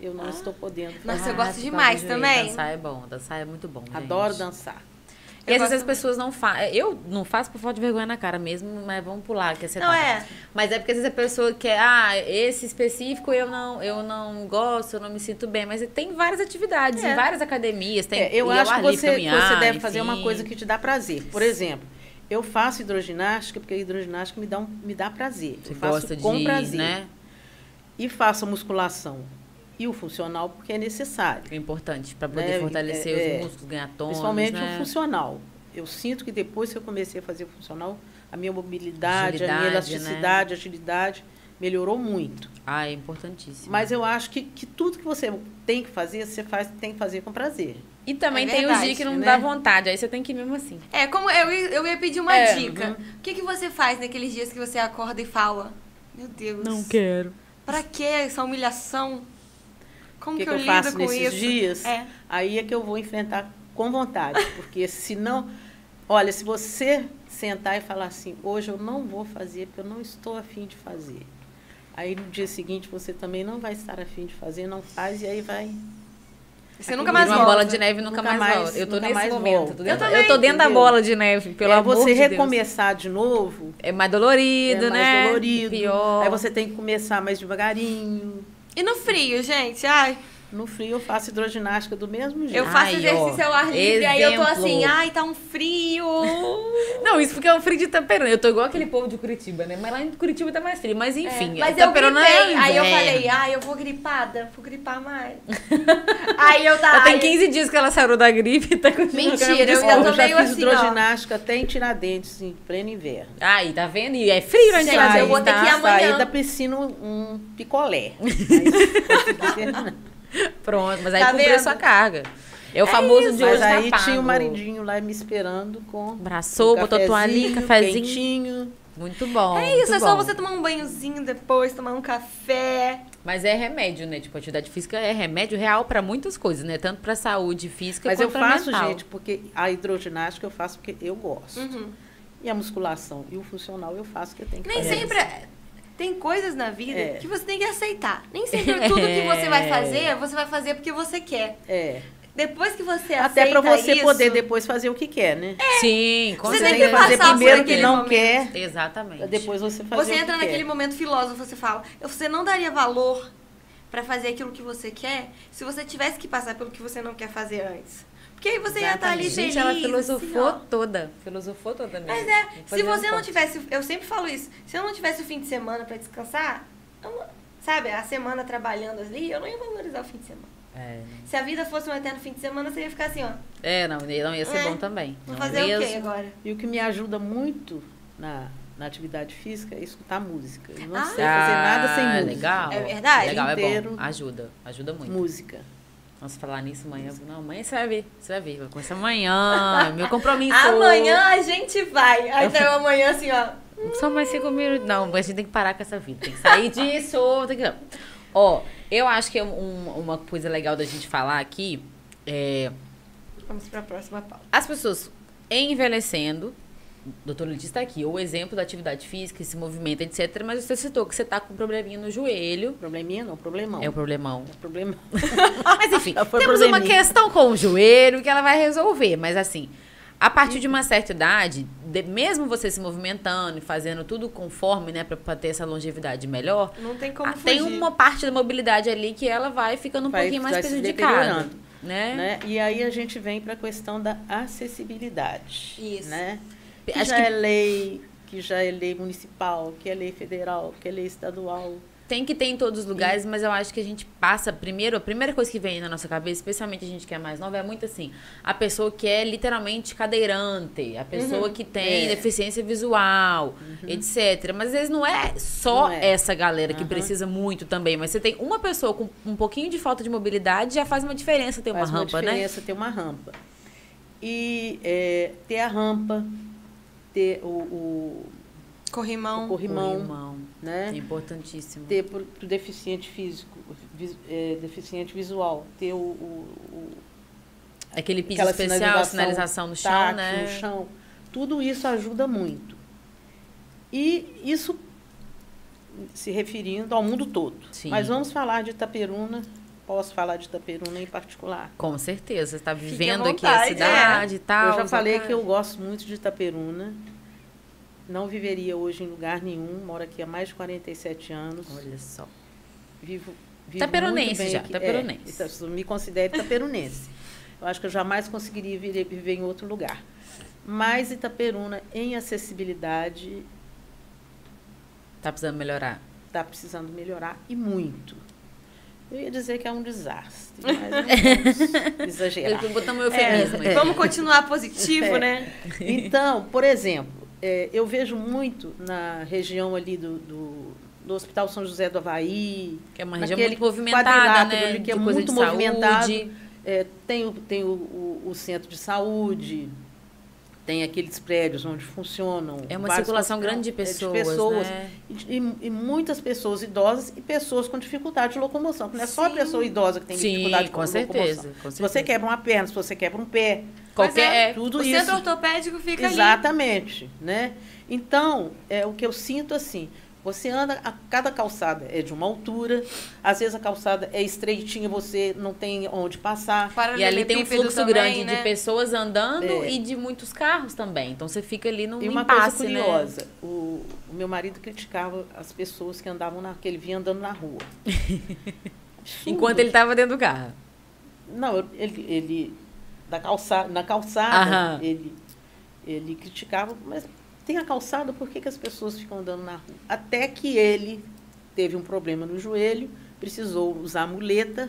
eu não estou podendo fazer. Nossa, eu gosto demais joelho. também. Dançar é bom, dançar é muito bom. gente. Adoro dançar. E às vezes as pessoas não fazem. Eu não faço por falta de vergonha na cara mesmo, mas vamos pular, que você Não é. Mas é porque às vezes a pessoa quer, ah, esse específico eu não, eu não gosto, eu não me sinto bem. Mas tem várias atividades, É. em várias academias. Tem É, eu acho que você, caminhar, você deve fazer uma enfim. coisa que te dá prazer. Por exemplo, eu faço hidroginástica porque a hidroginástica me dá, um, me dá prazer. Você eu faço gosta com de, prazer. né? E faço musculação e o funcional porque é necessário. É importante para poder Né, fortalecer é, é, os músculos, ganhar tônus, Principalmente né? o funcional. Eu sinto que depois que eu comecei a fazer o funcional, a minha mobilidade, a minha Agilidade, né? elasticidade, agilidade melhorou muito. Ah, é importantíssimo. Mas eu acho que, que tudo que você tem que fazer, você faz, tem que fazer com prazer. E também É tem os verdade, dias que não né? dá vontade, aí você tem que ir mesmo assim. É, como eu, ia- eu ia pedir uma É, dica. O que, que você faz naqueles dias que você acorda e fala? Meu Deus. quero. Pra que essa humilhação? Como O que, que, eu, eu faço com nesses isso? dias? É. Aí é que eu vou enfrentar com vontade. Porque se não. Olha, se você sentar e falar assim, hoje eu não vou fazer, porque eu não estou afim de fazer. Aí no dia seguinte você também não vai estar afim de fazer, não faz, e aí vai. Você nunca mais uma volta. bola de neve nunca, Nunca mais, mais- volta. Eu tô nesse mais momento. volto. Tô dentro, Eu eu, tô dentro da bola de neve, pelo é amor você de Deus. recomeçar de novo, É mais dolorido, é mais né? dolorido. Pior. Aí você tem que começar mais devagarinho. E no frio, gente? Ai, No frio eu faço hidroginástica do mesmo jeito. eu faço Ai, exercício ó, ao ar livre, aí eu tô assim, ai, tá um frio. [LAUGHS] Não, isso porque é um frio de Itaperuna. Eu tô igual aquele povo de Curitiba, né? Mas lá em Curitiba tá mais frio. Mas enfim, É, mas eu gripei, é aí eu falei, ai, eu vou gripada, vou gripar mais. [LAUGHS] aí eu tá. Já tem ai, 15 dias que ela saiu da gripe e tá continuando. Mentira, eu Ó, tô eu já meio fiz assim, ó. hidroginástica até em Tiradentes, em pleno inverno. Aí, tá vendo? E é frio Gente, Tiradentes, eu vou ter tá? que ir amanhã. Saí da piscina um picolé. [LAUGHS] Terminar. [LAUGHS] Pronto, mas aí Tá cumpriu sua carga. É o famoso de Mas hoje aí tá tinha o maridinho lá me esperando com Abraçou, um botou toalhinha, cafezinho. quentinho. Muito bom. É isso, é só bom. você tomar um banhozinho depois, tomar um café. Mas é remédio, né? Tipo, atividade física é remédio real pra muitas coisas, né? Tanto pra saúde física Mas eu quanto pra faço, mental. gente, porque a hidroginástica eu faço porque eu gosto. Uhum. E a musculação e o funcional eu faço porque eu tenho que Nem fazer. sempre. Tem coisas na vida É. que você tem que aceitar. Nem sempre tudo que [LAUGHS] você vai fazer, você vai fazer porque você quer. É. Depois que você Até aceita para você isso, poder depois fazer o que quer, né? Sim, com Você Você tem que fazer passar por primeiro o que não momento. quer, Exatamente. pra depois você fazer Você o que entra quer. naquele momento filósofo, você fala, você não daria valor pra fazer aquilo que você quer se você tivesse que passar pelo que você não quer fazer antes. Porque aí você ia estar ali Gente, feliz. ela assim, filosofou ó. toda. Filosofou toda mesmo. Mas é, se você não tivesse, eu sempre falo isso, se eu não tivesse o fim de semana pra descansar, não- sabe, a semana trabalhando ali, eu não ia valorizar o fim de semana. É, Se a vida fosse um eterno fim de semana, você ia ficar assim, ó. é não, não ia ser É. bom também. Vou fazer o quê agora? E o que me ajuda muito na, na atividade física é escutar música. Eu não Ah. sei fazer nada sem Ah, música. legal. É verdade? Legal, é bom. Ajuda, ajuda muito. Música. Vamos falar nisso amanhã. Não, amanhã você vai ver. Você vai ver. Vai começar amanhã. Meu compromisso. Amanhã a gente vai. Aí saiu amanhã assim, ó. Só mais cinco minutos. Não, a gente tem que parar com essa vida. Tem que sair [LAUGHS] disso. Tem que... Ó, eu acho que é um- uma coisa legal da gente falar aqui é Vamos pra próxima pauta. as pessoas envelhecendo. O doutor Letícia está aqui. O exemplo da atividade física, esse movimento, etc. Mas você citou que você tá com um probleminha no joelho. Probleminha não, problemão. É o problemão. É problema. [LAUGHS] Mas enfim, Foi [LAUGHS] temos uma questão com o joelho que ela vai resolver. Mas assim, a partir de uma certa idade, de- mesmo você se movimentando e fazendo tudo conforme, né, pra ter essa longevidade melhor, Não tem como fugir. tem uma parte da mobilidade ali que ela vai ficando um Vai- pouquinho mais prejudicada. Né? né? E aí a gente vem para a questão da acessibilidade. Isso. Né? Que Acho já que- é lei, que já é lei municipal, que é lei federal, que é lei estadual. Tem que ter em todos os lugares, mas eu acho que a gente passa primeiro, a primeira coisa que vem na nossa cabeça, especialmente a gente que é mais nova, é muito assim, a pessoa que é literalmente cadeirante, a pessoa que tem É. deficiência visual, etc. Mas às vezes não é só Não é. essa galera que Aham. precisa muito também, mas você tem uma pessoa com um pouquinho de falta de mobilidade, já faz uma diferença ter uma Faz rampa, uma né? diferença ter uma rampa. E é, ter a rampa, ter o, o, Corrimão. o corrimão, Corrimão. É né? importantíssimo. ter para o deficiente físico, vis- é, deficiente visual, ter o, o- o- Aquele piso especial, sinalização no chão, tátil né? no chão. Tudo isso ajuda muito. E isso se referindo ao mundo todo. Sim. Mas vamos falar de Itaperuna. Posso falar de Itaperuna em particular. Com certeza, você está vivendo aqui a cidade e tal. Eu já falei que eu gosto muito de Itaperuna. Não viveria hoje em lugar nenhum. Moro aqui há mais de 47 anos. Olha só. Vivo, vivo Itaperunense já, aqui. itaperunense. É, me considero itaperunense. Eu acho que eu jamais conseguiria vir- viver em outro lugar. Mas Itaperuna, em acessibilidade, Tá precisando melhorar. está precisando melhorar e muito. Eu ia dizer que é um desastre, [LAUGHS] mas exagerar. Botamos um eufemismo. É, aqui. Vamos continuar positivo, É. né? Então, por exemplo, é, eu vejo muito na região ali do, do, do Hospital São José do Havaí, Que é uma região muito movimentada, quadrilátero né? que é muito movimentado. É, tem o, tem o, o, o centro de saúde, tem aqueles prédios onde funcionam. É uma circulação grande de é, pessoas, pessoas. né? E, e- e muitas pessoas idosas e pessoas com dificuldade de locomoção. Não é só a pessoa idosa que tem Sim, dificuldade de com locomoção. certeza, com Se certeza. você quebra uma perna, se você quebra um pé, Qualquer. É, é, tudo o isso. centro ortopédico fica ali. Exatamente, né? Então, é o que eu sinto assim, você anda, a cada calçada é de uma altura, às vezes a calçada é estreitinha, você não tem onde passar. E ali tem um fluxo também, grande né? de pessoas andando É. e de muitos carros também. Então você fica ali num E uma impasse, coisa né? curiosa, o, o meu marido criticava as pessoas que andavam na, que ele vinha andando na rua. [LAUGHS] Enquanto ele estava dentro do carro. Não, ele, ele da calçada, na calçada, Aham. ele, ele criticava, mas tem a calçada, por que, que as pessoas ficam andando na rua? Até que ele teve um problema no joelho, precisou usar muleta,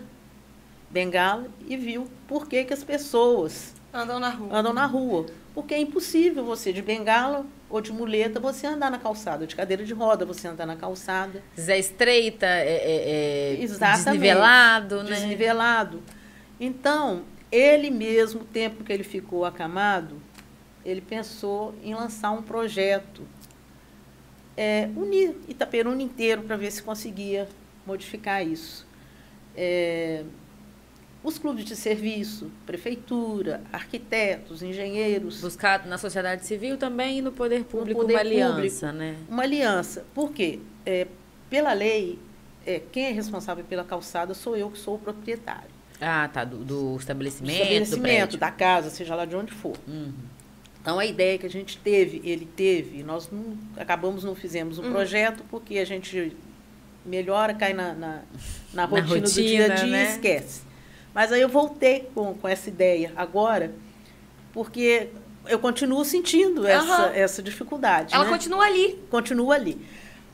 bengala, e viu por que, que as pessoas Andam na rua. andam na rua. Porque é impossível você de bengala ou de muleta você andar na calçada, de cadeira de roda você andar na calçada. Se é estreita, é, é- é desnivelado, né? desnivelado. Então, ele mesmo, o tempo que ele ficou acamado, ele pensou em lançar um projeto, é, unir Itaperuna inteiro para ver se conseguia modificar isso. É, os clubes de serviço, prefeitura, arquitetos, engenheiros, Buscado na sociedade civil também e no poder público poder uma aliança, né? uma aliança. Por quê? É, pela lei, é, quem é responsável pela calçada sou eu que sou o proprietário. Ah, tá. Do, do Do estabelecimento, do estabelecimento, prédio. da casa, seja lá de onde for. Uhum. Então, a ideia que a gente teve, ele teve, nós não, acabamos não fizemos o Uhum. projeto porque a gente melhora, cai na, na, na rotina, do rotina, dia a dia né? e esquece. Mas aí eu voltei com, com essa ideia agora, porque eu continuo sentindo essa, essa dificuldade. Ela né? continua ali. continua ali.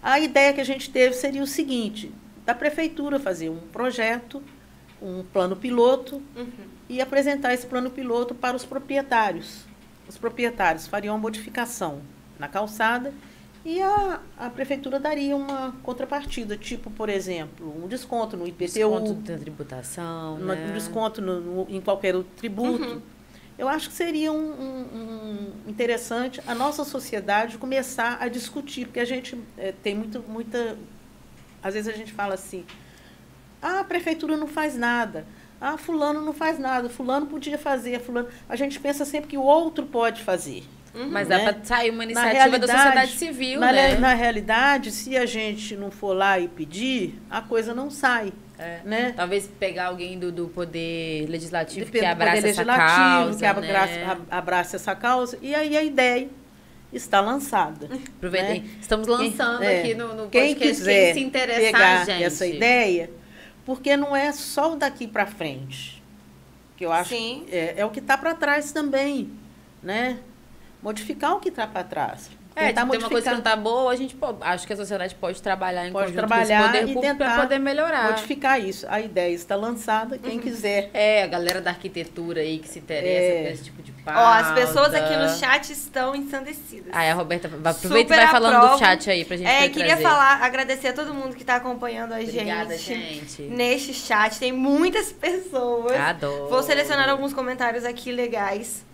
A ideia que a gente teve seria o seguinte: da prefeitura fazer um projeto, um plano piloto Uhum. e apresentar esse plano piloto para os proprietários. Os proprietários fariam uma modificação na calçada e a, a prefeitura daria uma contrapartida, tipo, por exemplo, um desconto no IPTU, Desconto da tributação, uma- né? um desconto no- no- em qualquer outro tributo. Uhum. Eu acho que seria um, um- um interessante a nossa sociedade começar a discutir, porque a gente eh, tem muito, muita. Às vezes a gente fala assim: ah, a prefeitura não faz nada. Ah, fulano não faz nada, fulano podia fazer, fulano. A gente pensa sempre que o outro pode fazer. Uhum. Mas né? dá para sair uma iniciativa da realidade- sociedade civil, na, né? na realidade, se a gente não for lá e pedir, a coisa não sai. É. Né? Talvez pegar alguém do, do poder legislativo Depende que abraça Poder essa causa, que abraça, né? a- abraça essa causa, e aí a ideia está lançada. Aproveitem. né? Estamos lançando Quem- é, aqui no, no Quem podcast. quiser quem se interessar, pegar gente. essa ideia, porque não é só o daqui para frente, que eu acho Sim. é, é o que está para trás também, né? Modificar o que está para trás. É, Tentar tem uma coisa que não tá boa, a gente pô, acho que a sociedade pode trabalhar em Pode conjunto trabalhar com esse poder e público para tentar poder melhorar. modificar isso. A ideia está lançada, quem quiser. É, a galera da arquitetura aí que se interessa É. por esse tipo de pauta. Ó, as pessoas aqui no chat estão ensandecidas. Aí a Roberta vai- aproveita Super e vai falando aprovo. do chat aí pra gente É, queria trazer. falar, agradecer a todo mundo que tá acompanhando a Obrigada, gente. gente. Neste chat tem muitas pessoas. Adoro. Vou selecionar alguns comentários aqui legais.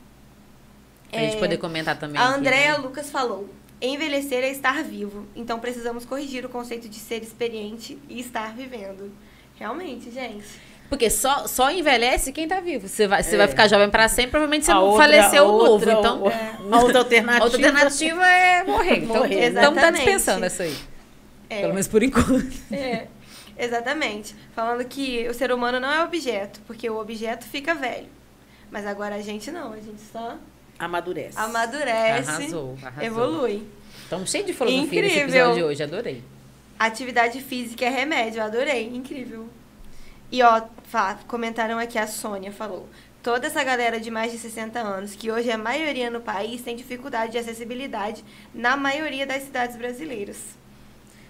Pra gente É, poder comentar também. A aqui, Andrea né? Lucas falou: envelhecer é estar vivo. Então precisamos corrigir o conceito de ser experiente e estar vivendo. Realmente, gente. Porque só, só envelhece quem tá vivo. Você vai, você É. vai ficar jovem pra sempre, provavelmente você A não outra- faleceu outra- novo. Então, o- [LAUGHS] a outra alternativa. a outra alternativa é morrer. Então, Morrer, então tá dispensando essa aí. É. Pelo menos por enquanto. É, exatamente. Falando que o ser humano não é objeto, porque o objeto fica velho. Mas agora a gente não, a gente só Amadurece. amadurece, Arrasou, arrasou. evolui. Estamos cheios de filosofia nesse Incrível. episódio de hoje, adorei. Atividade física é remédio, adorei, incrível. E ó, comentaram aqui, a Sônia falou. Toda essa galera de mais de 60 anos, que hoje é a maioria no país, tem dificuldade de acessibilidade na maioria das cidades brasileiras.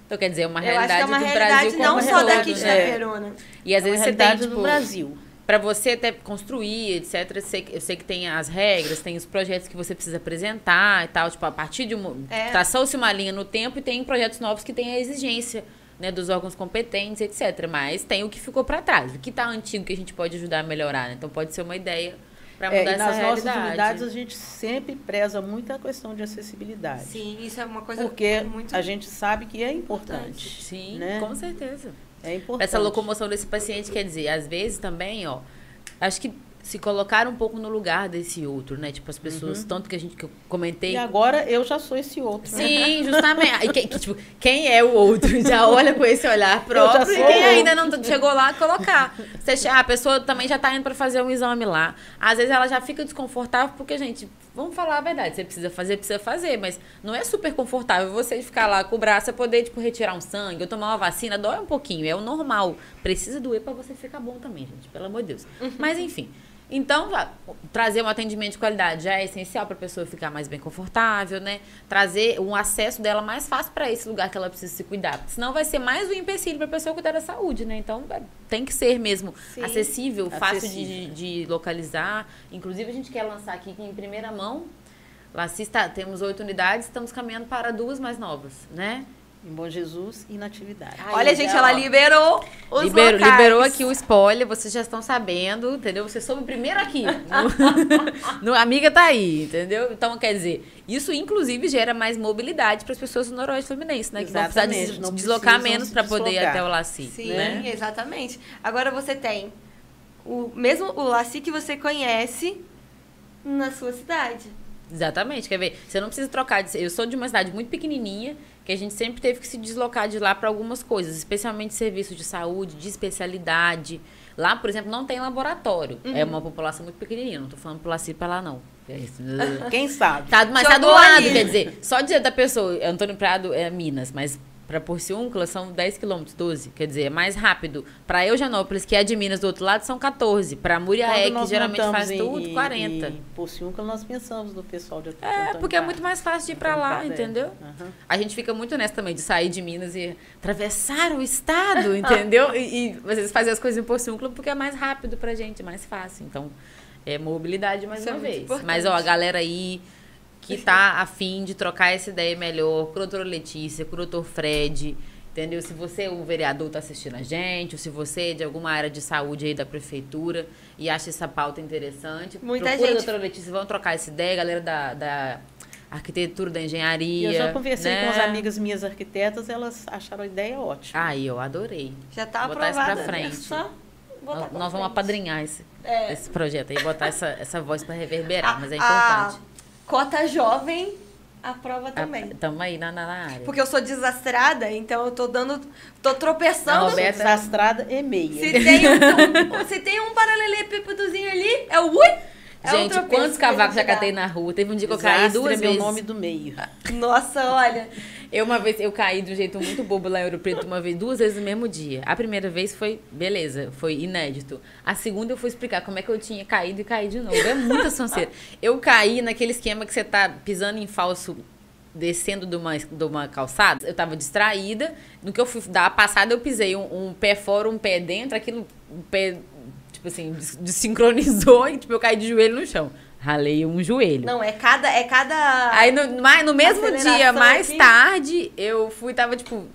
Então, quer dizer, é uma Eu acho que realidade é uma do realidade Brasil não só todo, daqui de né? É. Itaperuna. E às É uma vezes você tem, realidade tipo, do Brasil. Pra você até construir, etc, eu sei, eu sei que tem as regras, tem os projetos que você precisa apresentar e tal. Tipo, a partir de uma. É. Traçou-se uma linha no tempo e tem projetos novos que têm a exigência né, dos órgãos competentes, etc. Mas tem o que ficou pra trás, o que tá antigo que a gente pode ajudar a melhorar. né? Então pode ser uma ideia pra É, mudar e essa nas nossas realidade. unidades a gente sempre preza muito a questão de acessibilidade. Sim, isso é uma coisa Porque muito a gente sabe que é importante. Sim, né? com certeza. É importante. Essa locomoção desse paciente, quer dizer, às vezes também, ó, acho que se colocar um pouco no lugar desse outro, né? Tipo, as pessoas, tanto que a gente que eu comentei. E agora eu já sou esse outro. né? Sim, justamente. E quem, que, tipo, quem é o outro já olha com esse olhar próprio e quem o ainda não chegou lá, colocar. Você, ah, a pessoa também já tá indo para fazer um exame lá. Às vezes ela já fica desconfortável porque, gente, vamos falar a verdade, você precisa fazer, precisa fazer, mas não é super confortável você ficar lá com o braço poder, tipo, retirar um sangue ou tomar uma vacina, dói um pouquinho, é o normal. Precisa doer para você ficar bom também, gente, pelo amor de Deus. Mas, enfim. Então, trazer um atendimento de qualidade já é essencial para a pessoa ficar mais bem confortável, né? Trazer um acesso dela mais fácil para esse lugar que ela precisa se cuidar. Porque senão vai ser mais um empecilho para a pessoa cuidar da saúde, né? Então, é, tem que ser mesmo Sim. acessível, fácil de, de localizar. Inclusive, a gente quer lançar aqui em primeira mão. Lá se está, temos oito unidades, estamos caminhando para duas mais novas, né? Em Bom Jesus e Natividade. Aí, Olha, gente, ela liberou os Liberou, locais. liberou aqui o spoiler, vocês já estão sabendo, entendeu? Você soube primeiro aqui. No, [LAUGHS] [LAUGHS] no Amiga tá aí, entendeu? Então, quer dizer, isso inclusive gera mais mobilidade para as pessoas do Noroeste Fluminense, né? Que vão precisar Exatamente, não deslocar menos para poder ir até o Laci. Sim, né? exatamente. Agora você tem o mesmo o Laci que você conhece na sua cidade. Exatamente, quer ver? Você não precisa trocar de. Eu sou de uma cidade muito pequenininha, que a gente sempre teve que se deslocar de lá para algumas coisas, especialmente serviços de saúde, de especialidade. Lá, por exemplo, não tem laboratório. É uma população muito pequenininha. Não tô falando pro Laci pra lá, não. É isso. Quem sabe? Tá, mas tá do Jogou lado, ali. quer dizer, só dizer da pessoa, Antônio Prado é Minas, mas para Porciúncula são 10 quilômetros, 12. Quer dizer, é mais rápido. Para Eugenópolis, que é de Minas do outro lado, são 14. Para Muriaé, que geralmente faz em, tudo, 40. Em Porciúncula, nós pensamos no pessoal de É, porque é muito mais fácil de ir para lá, entendeu? Uhum. A gente fica muito nessa também, de sair de Minas e atravessar o estado, [LAUGHS] entendeu? E, e vocês fazem as coisas em Porciúncula porque é mais rápido pra gente, mais fácil. Então, é mobilidade mais Isso é uma muito vez. importante. Mas, ó, a galera aí que tá afim de trocar essa ideia melhor, com a doutora Letícia, com o doutor Fred, entendeu? Se você, o vereador, tá assistindo a gente, ou se você é de alguma área de saúde aí da prefeitura e acha essa pauta interessante, Muita procura a gente- doutora Letícia, vão trocar essa ideia, galera da, da arquitetura, da engenharia. eu já conversei né? com as amigas minhas arquitetas, elas acharam a ideia ótima. Ai, eu adorei. Já tá Botar isso pra aprovada. frente. Só botar Nós, nós vamos frente. apadrinhar esse, É. esse projeto aí, botar essa, essa voz pra reverberar, A- mas é a importante. Cota jovem aprova também. Estamos aí na, na área. Porque eu sou desastrada, então eu tô dando. tô Não, tropeçando. Roberta- Desastrada e meia. Se tem um, se tem um paralelepípedozinho ali, é o ui! É Gente, quantos cavacos já catei na rua? Teve um dia que eu caí duas é meu vezes. nome do meio. Nossa, olha. Eu uma vez, eu caí de um jeito muito bobo lá em Ouro Preto, uma vez, duas vezes no mesmo dia. A primeira vez foi, beleza, foi inédito. A segunda eu fui explicar como é que eu tinha caído e caí de novo. É muita sonceira. Eu caí naquele esquema que você tá pisando em falso, descendo de uma, de uma calçada. Eu tava distraída. No que eu fui dar a passada, eu pisei um, um pé fora, um pé dentro, aquilo, um pé, tipo assim, des- desincronizou [LAUGHS] e tipo, eu caí de joelho no chão. Ralei um joelho. Não, é cada. É cada. Aí no, no mesmo dia, mais aqui. tarde, eu fui, tava tipo.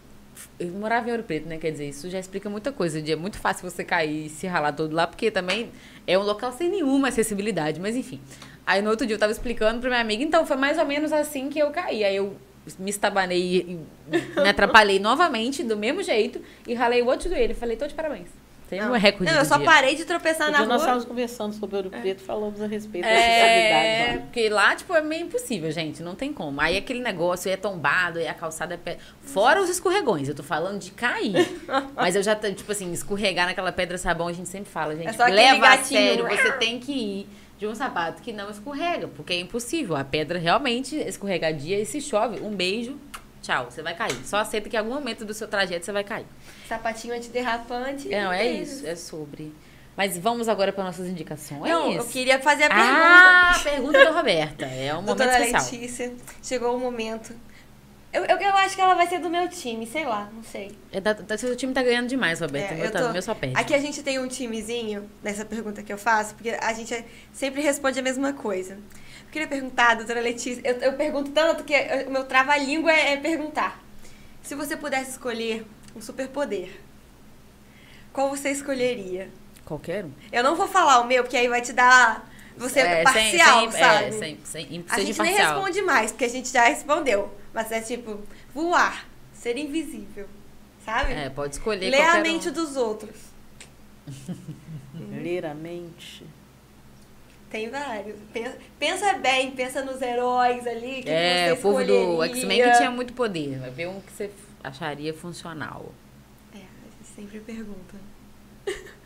Eu morava em Ouro Preto, né? Quer dizer, isso já explica muita coisa. É muito fácil você cair e se ralar todo lá, porque também é um local sem nenhuma acessibilidade, mas enfim. Aí no outro dia eu tava explicando pra minha amiga, então foi mais ou menos assim que eu caí. Aí eu me estabanei e me atrapalhei [LAUGHS] novamente, do mesmo jeito, e ralei o outro joelho. Falei, tô de parabéns. Tem um recorde Não, eu só dia. parei de tropeçar na dia nós rua. estávamos conversando sobre Ouro Preto, falamos a respeito da É, lá. porque lá, tipo, é meio impossível, gente. Não tem como. Aí aquele negócio é tombado, e a calçada é... Pé... Fora os escorregões, eu tô falando de cair. [LAUGHS] Mas eu já, tô, tipo assim, escorregar naquela pedra sabão, a gente sempre fala, gente, É leva a gatinho. sério, você tem que ir de um sapato que não escorrega, porque é impossível. A pedra realmente escorregadia, e se chove, um beijo, tchau, você vai cair. Só aceita que em algum momento do seu trajeto você vai cair. Sapatinho antiderrapante. Não, é isso, é sobre... Mas vamos agora para nossas indicações. Não, eu queria fazer a pergunta. Ah, a pergunta da Roberta. É um momento Doutora especial. Letícia, chegou o momento. Eu, eu, eu acho que ela vai ser do meu time, sei lá, não sei. É da, da, seu time tá ganhando demais, Roberta. É, meu, eu tá, tô- meu só perde. Aqui a gente tem um timezinho nessa pergunta que eu faço, porque a gente sempre responde a mesma coisa. Eu queria perguntar, doutora Letícia, eu, eu pergunto tanto que o meu trava-língua é, é perguntar. Se você pudesse escolher um superpoder, qual você escolheria? Qualquer um. Eu não vou falar o meu, porque aí vai te dar. Você É, sem- parcial, sem, sabe? É, sem, sem, a gente nem responde mais, porque a gente já respondeu. Mas é tipo, voar, ser invisível, sabe? É, pode escolher Ler a mente um. dos outros. [LAUGHS] Ler a mente. Tem vários. Pensa, pensa bem, pensa nos heróis ali que É, você o povo do. X-Men que tinha muito poder. Vai ver um que você acharia funcional. É, a gente sempre pergunta. [LAUGHS]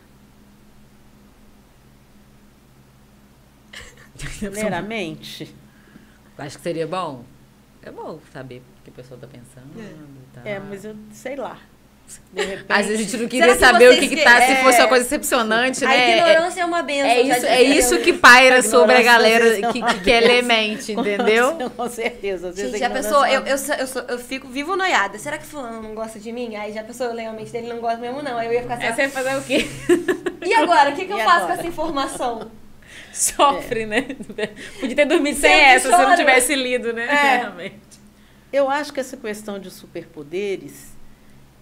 Ler a mente. Acho que seria bom. É bom saber o que a pessoa tá pensando. É. e tal. É, mas eu sei lá. Repente. Às vezes a gente não queria que saber o que, que tá, se é. fosse uma coisa decepcionante, A né? É- ignorância é, uma benção. É já isso, é isso eu. que paira A sobre a galera é que, que, que é lemente, entendeu? Com certeza. Às vezes Gente, já ignorância pensou, é eu, eu, eu, sou- eu fico vivo noiada. Será que fulano não gosta de mim? Aí já pensou, eu leio a mente dele, não gosta mesmo não. Aí eu ia ficar assim, É, ó, você vai fazer o quê? [LAUGHS] e agora? O que, que eu E faço agora? com essa informação? Sofre, né? Podia ter dormido sem Sempre essa se não chora. tivesse lido, né? É. Realmente. Eu acho que essa questão de superpoderes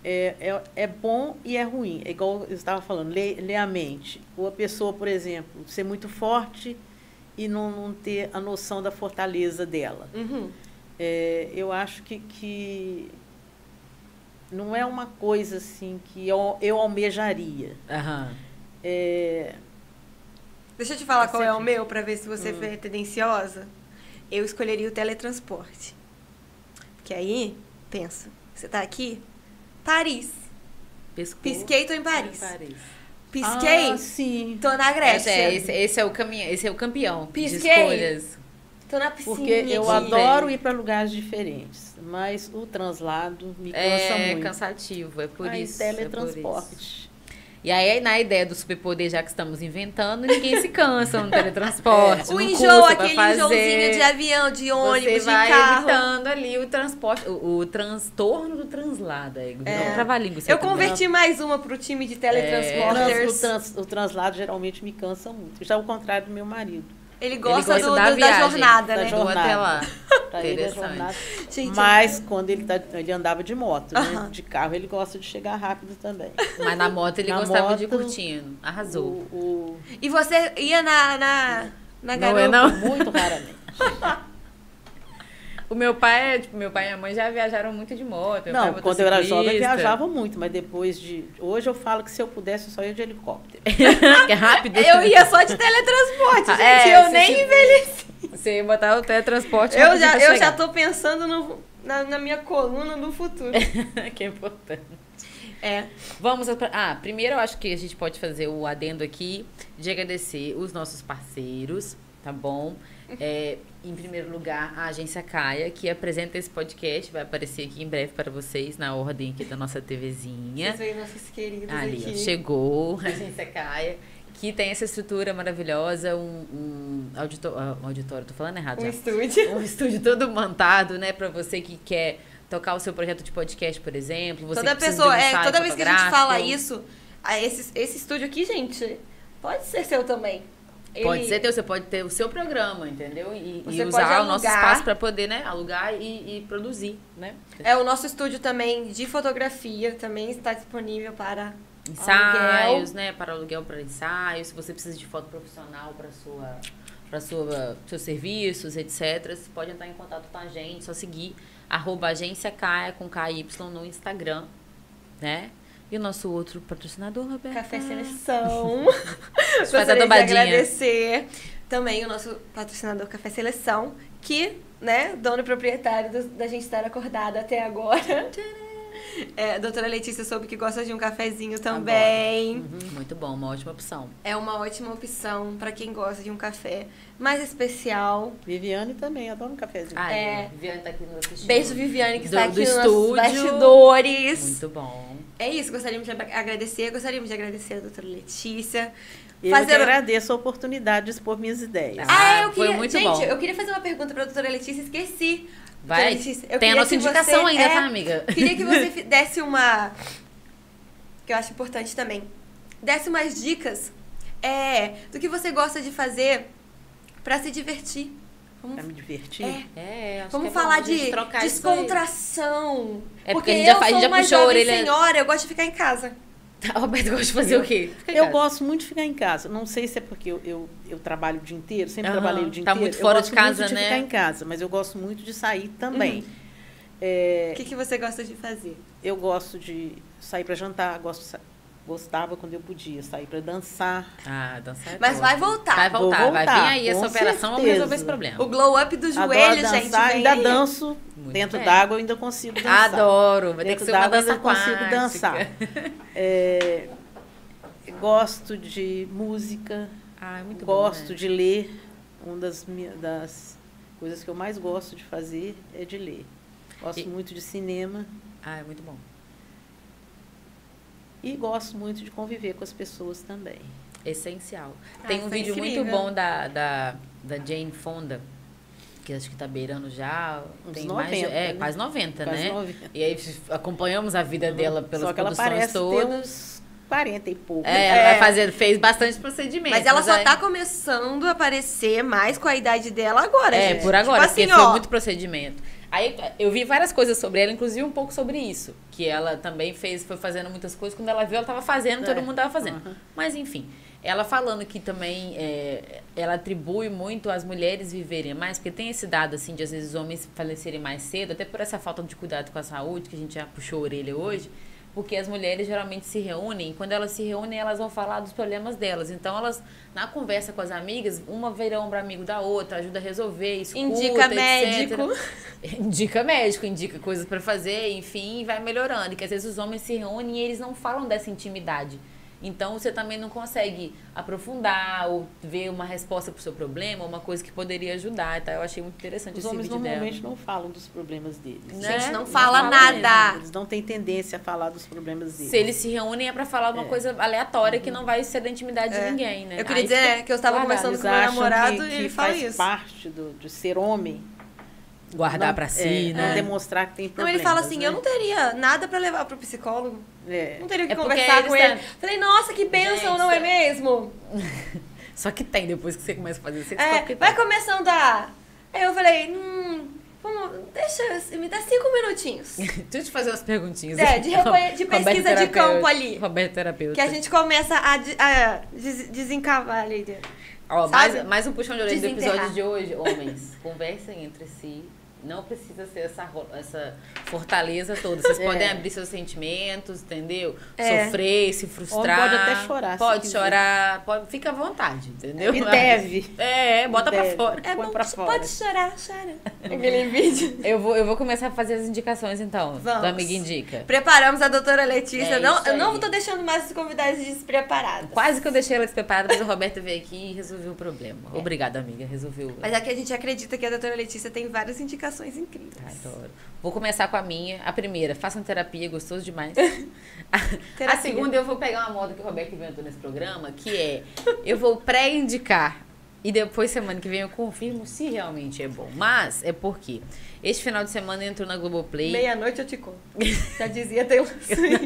é, é, é bom e é ruim. É igual eu estava falando, ler, a mente. Ou a pessoa, por exemplo, ser muito forte e não, não ter a noção da fortaleza dela. Uhum. É, eu acho que, que não é uma coisa assim que eu, eu almejaria. Aham. É, Deixa eu te falar Tá qual é o meu, pra ver se você Hum. é tendenciosa. Eu escolheria o teletransporte. Porque aí, pensa, você tá aqui, Paris. Pescou. Pisquei, tô em Paris. Paris. Pisquei, Ah, sim. tô na Grécia. Esse é, esse, esse é o caminho, esse é o campeão de Pisquei. escolhas. Tô na piscina. Porque eu aqui. adoro ir para lugares diferentes, mas o translado me cansa É muito. cansativo, é por Aí, isso. é por isso. E aí, na ideia do superpoder, já que estamos inventando, ninguém se cansa no [LAUGHS] teletransporte. O não enjoo, aquele fazer. enjoozinho de avião, de ônibus, Você de vai carro. evitando ali o transporte, o, o transtorno do translado. É, É. um trava-língua. Eu converti mais uma pro time de O, trans- teletransporters. o trans- o translado geralmente me cansa muito. Já ao contrário do meu marido. Ele Ele gosta, gosta do, da do- da viagem, jornada, da né? jornada. Até lá. [LAUGHS] É Interessante. Gente, Mas quando ele, tá, ele andava de moto, né? De carro ele gosta de chegar rápido também. Mas na moto ele Na gostava de ir moto, curtindo. Arrasou. O, o- E você ia na, na, na Não garupa? é não? muito raramente. [LAUGHS] O meu pai, tipo, meu pai e minha mãe já viajaram muito de moto. pai é Não, quando eu era jovem eu viajava muito, mas depois de. Hoje eu falo que se eu pudesse eu só ia de helicóptero. [LAUGHS] é rápido. Eu ia só de teletransporte, gente. É, eu nem tiver- envelheci. Você ia botar o teletransporte Eu já, eu chegar. já tô pensando no, na, na minha coluna do futuro. [LAUGHS] que é importante. É. Vamos. pra- Ah, primeiro eu acho que a gente pode fazer o adendo aqui de agradecer os nossos parceiros, tá bom? É, em primeiro lugar, a agência Caia, que apresenta esse podcast, vai aparecer aqui em breve para vocês, na ordem aqui da nossa TVzinha. Vocês veem nossos queridos Ali, ó, aqui. chegou a agência Caia, que tem essa estrutura maravilhosa, um, um audito- ah, auditório, tô falando errado Um já. estúdio. Um estúdio todo montado, né, para você que quer tocar o seu projeto de podcast, por exemplo. Você Toda pessoa, um é, toda vez que a gente fala isso, esse, esse estúdio aqui, gente, pode ser seu também. Pode Ele- ser teu, você pode ter o seu programa, entendeu? E, e usar pode o nosso espaço para poder, né, alugar e, e produzir, né? É, o nosso estúdio também de fotografia também está disponível para Ensaios, né, para aluguel para ensaios, se você precisa de foto profissional para sua para sua seus serviços, etc. Você pode entrar em contato com a gente, só seguir arroba agência Caia com KY no Instagram, né? E o nosso outro patrocinador, Roberto? Café Seleção. Faz [LAUGHS] a Gostaria de agradecer também o nosso patrocinador Café Seleção, que, né, dono e proprietário do- da gente estar acordada até agora. É, a doutora Letícia soube que gosta de um cafezinho também. Uhum, Muito bom, uma ótima opção. É uma ótima opção para quem gosta de um café mais especial. Viviane também, adoro um cafezinho. Ah, É. Viviane tá aqui no assistindo. Beijo, Viviane, que Do- está do aqui nos estúdio. bastidores. Muito bom. É isso, gostaríamos de agradecer. Gostaríamos de agradecer a doutora Letícia. Eu fazer- que agradeço a oportunidade de expor minhas ideias. Ah, Ah, eu foi queria. muito gente, bom. eu queria fazer uma pergunta para a doutora Letícia, esqueci. Vai, Letícia, eu tem a nossa indicação você- ainda, é, tá, amiga? Queria que você [LAUGHS] desse uma. Que eu acho importante também. Desse umas dicas é, do que você gosta de fazer para se divertir. Vamos, Pra me divertir. É. É, acho vamos que é falar a de descontração. É porque porque a gente já eu faz- a gente sou já uma puxou a jovem orelha- senhora, eu gosto de ficar em casa. O [LAUGHS] Roberto gosta de fazer o quê? Eu casa. gosto muito de ficar em casa. Não sei se é porque eu, eu, eu trabalho o dia inteiro, sempre Aham. trabalhei o dia Tá inteiro. muito Eu fora de gosto casa, muito de né? ficar em casa, mas eu gosto muito de sair também. Uhum. É, O que, que você gosta de fazer? eu gosto de sair para jantar, gosto de gostava quando eu podia sair para dançar. Ah, dançar é Mas vai voltar. Vai Vou voltar, vai vir voltar, aí essa operação, vamos certeza. resolver esse problema. O glow up do Adoro joelho, dançar, gente. ainda aí. danço Muito dentro d'água, eu ainda consigo dançar. Adoro, vai ter que Dentro ser uma d'água eu dança ainda consigo aquática. dançar. [LAUGHS] É, gosto de música, Ah, é muito gosto bom, né? de ler. Uma das, das coisas que eu mais gosto de fazer é de ler. Gosto E- muito de cinema Ah, é muito bom. E gosto muito de conviver com as pessoas também. Essencial. Ah, Tem um foi vídeo incrível. muito bom da, da, da Jane Fonda, que acho que tá beirando já. Uns tem mais de, 90, é, né? quase 90, Quase né? 90. E aí acompanhamos a vida dela pelas Só que ela produções parece ter todas. uns 40 e pouco. É, ela vai fazer, fez bastante procedimento. Mas ela só aí- tá começando a aparecer mais com a idade dela agora, É, gente. por agora, tipo porque assim, foi ó, muito procedimento. Aí eu vi várias coisas sobre ela, inclusive um pouco sobre isso. Que ela também fez, foi fazendo muitas coisas. Quando ela viu, ela tava fazendo, todo É, mundo tava fazendo. aham. Mas enfim, ela falando que também é, ela atribui muito às mulheres viverem mais, porque tem esse dado assim de às vezes homens falecerem mais cedo, até por essa falta de cuidado com a saúde, que a gente já puxou a orelha hoje. Porque as mulheres geralmente se reúnem, quando elas se reúnem, elas vão falar dos problemas delas. Então, elas, na conversa com as amigas, uma vira ombro amigo da outra, ajuda a resolver, escuta, indica etc. médico. [LAUGHS] Indica médico, indica coisas pra fazer, enfim, vai melhorando. E que às vezes os homens se reúnem e eles não falam dessa intimidade Então você também não consegue aprofundar ou ver uma resposta para o seu problema, uma coisa que poderia ajudar. Tá? Eu achei muito interessante Os esse homens vídeo normalmente dela. não falam dos problemas deles. Né? Gente, não Não fala fala nada. Eles não têm tendência a falar dos problemas deles. Se eles se reúnem é para falar uma É. coisa aleatória que não vai ser da intimidade É. de ninguém, né? Eu queria Aí dizer né, que eu estava conversando com meu namorado que, e que ele fala faz isso. parte do, de ser homem. guardar não- para si, é, né? Não demonstrar que tem Não, problemas. ele fala assim, né? eu não teria nada pra levar pro psicólogo. É. Não teria que É conversar com ele. tão- Falei, nossa, que bênção, não é é- mesmo? [LAUGHS] Só que tem depois que você começa a fazer, você É, que vai tem. começando a... Aí eu falei, hum, vamos, deixa, me dá cinco minutinhos. [LAUGHS] Deixa eu te fazer umas perguntinhas. É, de de pesquisa de campo ali. Roberto terapeuta. Que a gente começa a, a des- desencavar ali. Ó, mais, mais um puxão de orelha do episódio de hoje. Homens, [LAUGHS] conversem entre si. Não precisa ser essa, essa fortaleza toda. Vocês [LAUGHS] É. podem abrir seus sentimentos, entendeu? É. Sofrer, se frustrar. Homem pode até chorar, Pode chorar. Pode, fica à vontade, entendeu? E deve. É, bota Deve. pra fora. É Põe bom, pra fora. pode chorar, chora. [LAUGHS] Aquele vídeo. Eu vou, eu vou começar a fazer as indicações, então. Vamos. Do Amiga Indica. Preparamos a doutora Letícia. É não, eu não tô deixando mais os convidados despreparados. Quase que eu deixei ela despreparada, mas o Roberto veio aqui e resolveu o problema. Obrigada, amiga. Resolveu. Mas aqui a gente acredita que a doutora Letícia tem várias indicações incríveis. Adoro. Vou começar com a minha. A primeira, façam terapia, gostoso demais. [LAUGHS] A, a Terapia. segunda, eu vou pegar uma moda que o Roberto inventou nesse programa, que é eu vou pré-indicar. E depois, semana que vem, eu confirmo se realmente é bom. Mas é porque este final de semana entrou na Globoplay. Meia-noite eu te conto. Já dizia Taylor [LAUGHS] Swift.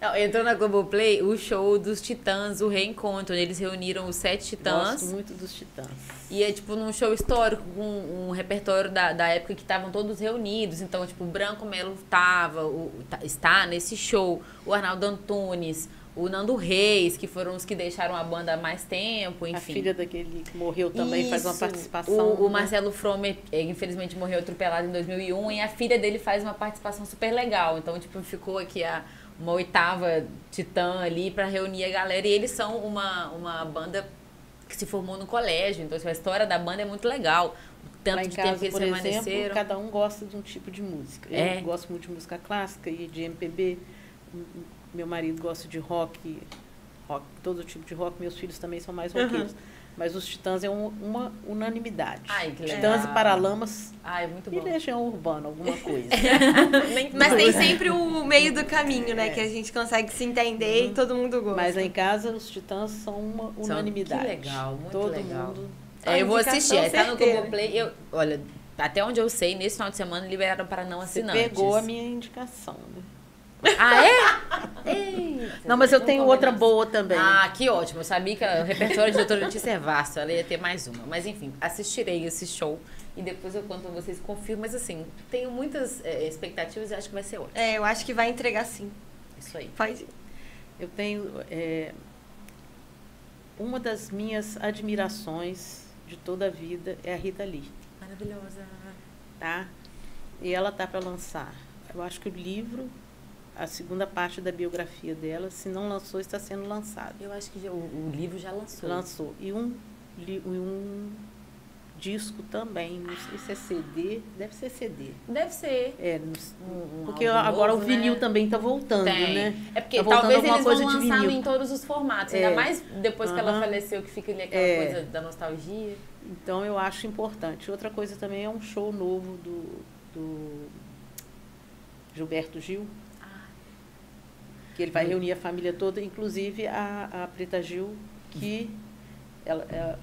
Não, entrou na Globoplay o show dos Titãs, o reencontro. onde Eles reuniram os sete Titãs. Gosto muito dos titãs. E é tipo num show histórico, com um repertório da, da época que estavam todos reunidos. Então, tipo, o Branco Melo tava, o, tá- está nesse show, o Arnaldo Antunes, o Nando Reis, que foram os que deixaram a banda há mais tempo, enfim. A filha daquele que morreu também faz uma Isso. participação. O, o né? Marcelo Fromer, eh, infelizmente, morreu atropelado em 2001 e a filha dele faz uma participação super legal. Então, tipo, ficou aqui a, uma oitava titã ali pra reunir a galera. E eles são uma, uma banda que se formou no colégio. Então, assim, a história da banda é muito legal. O tanto Lá em de tempo casa, que eles por exemplo, permaneceram. cada um gosta de um tipo de música. É. Eu gosto muito de música clássica e de MPB. Meu marido gosta de rock, rock, todo tipo de rock. Meus filhos também são mais roqueiros. Mas os Titãs é um- uma unanimidade. Ai, que Titãs legal. e Paralamas Ai, muito e bom. Legião Urbana, alguma [LAUGHS] coisa. Mas tem sempre o meio do caminho, né? Que a gente consegue se entender e todo mundo gosta. Mas lá em casa, os Titãs são uma São- unanimidade. que legal, muito todo legal. Mundo É, eu vou assistir. Está no certeira. Globoplay. Eu, olha, até onde eu sei, nesse final de semana liberaram para não Você assinantes. pegou a minha indicação, né? Ah, é? Eita, Não, mas eu tenho outra boa também. Ah, que ótimo. Eu sabia que o repertório de Doutora Letícia é vasto. Ela ia ter mais uma. Mas enfim, assistirei esse show e depois eu conto pra vocês, confirmo. Mas assim, tenho muitas eh, expectativas e acho que vai ser ótimo. É, eu acho que vai entregar sim. Isso aí. Ir. Eu tenho é, uma das minhas admirações de toda a vida é a Rita Lee, Maravilhosa. tá? E ela tá para lançar. Eu acho que o livro, a segunda parte da biografia dela, se não lançou, está sendo lançado. Eu acho que o, o livro já lançou. Lançou. E um, li- um disco também, não sei se é CD, deve ser CD. Deve ser. É, Um- um porque agora novo, o vinil né? também tá voltando, Tem. né? É porque Tá talvez eles coisa vão lançar em todos os formatos. É. Ainda mais depois que ela faleceu, que fica ali aquela É. coisa da nostalgia. Então eu acho importante. Outra coisa também é um show novo do, do Gilberto Gil, que ele vai reunir a família toda, inclusive a, a Preta Gil, que ela, é,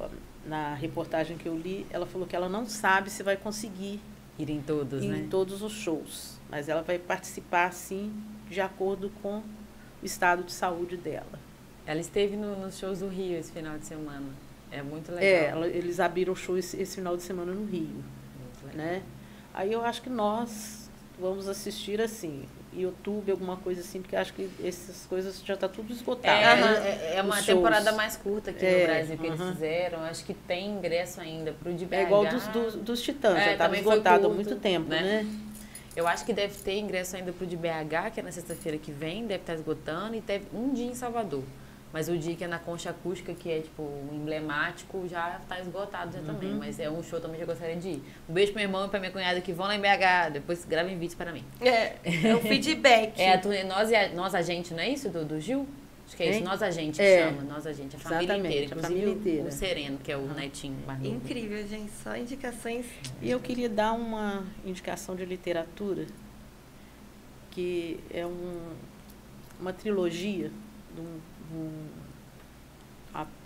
na reportagem que eu li, ela falou que ela não sabe se vai conseguir ir em todos, ir né? em todos os shows, mas ela vai participar sim de acordo com o estado de saúde dela. Ela esteve no- nos shows do Rio esse final de semana. É muito legal. É, ela- eles abriram o show esse, esse final de semana no Rio. Muito legal. né? Aí eu acho que nós vamos assistir assim, YouTube, alguma coisa assim, porque acho que essas coisas já está tudo esgotado. É, né? é, é uma Os temporada mais curta aqui É, no Brasil que eles aham. fizeram. Acho que tem ingresso ainda pro de BH. É igual dos, dos, dos Titãs, É, já estava esgotado há muito tempo, né? né? Eu acho que deve ter ingresso ainda pro de BH, que é na sexta-feira que vem, deve estar esgotando, e teve um dia em Salvador. Mas o dia que é na Concha Acústica, que é tipo emblemático, já está esgotado já também. Uhum. Mas é um show também que eu gostaria de ir. Um beijo pro meu irmão e pra minha cunhada que vão lá em BH. Depois gravem vídeos para mim. É, é o feedback. [LAUGHS] É a turnê Nós, e a, Nós a Gente, não é isso? Do, do Gil? Acho que é isso, Hein? nós a gente É. chama, nós a gente, a família Exatamente, inteira. a Inclusive família inteira. o Sereno, que é o netinho novo. Incrível, gente. Só indicações. E eu queria dar uma indicação de literatura, que é um, uma trilogia de um, um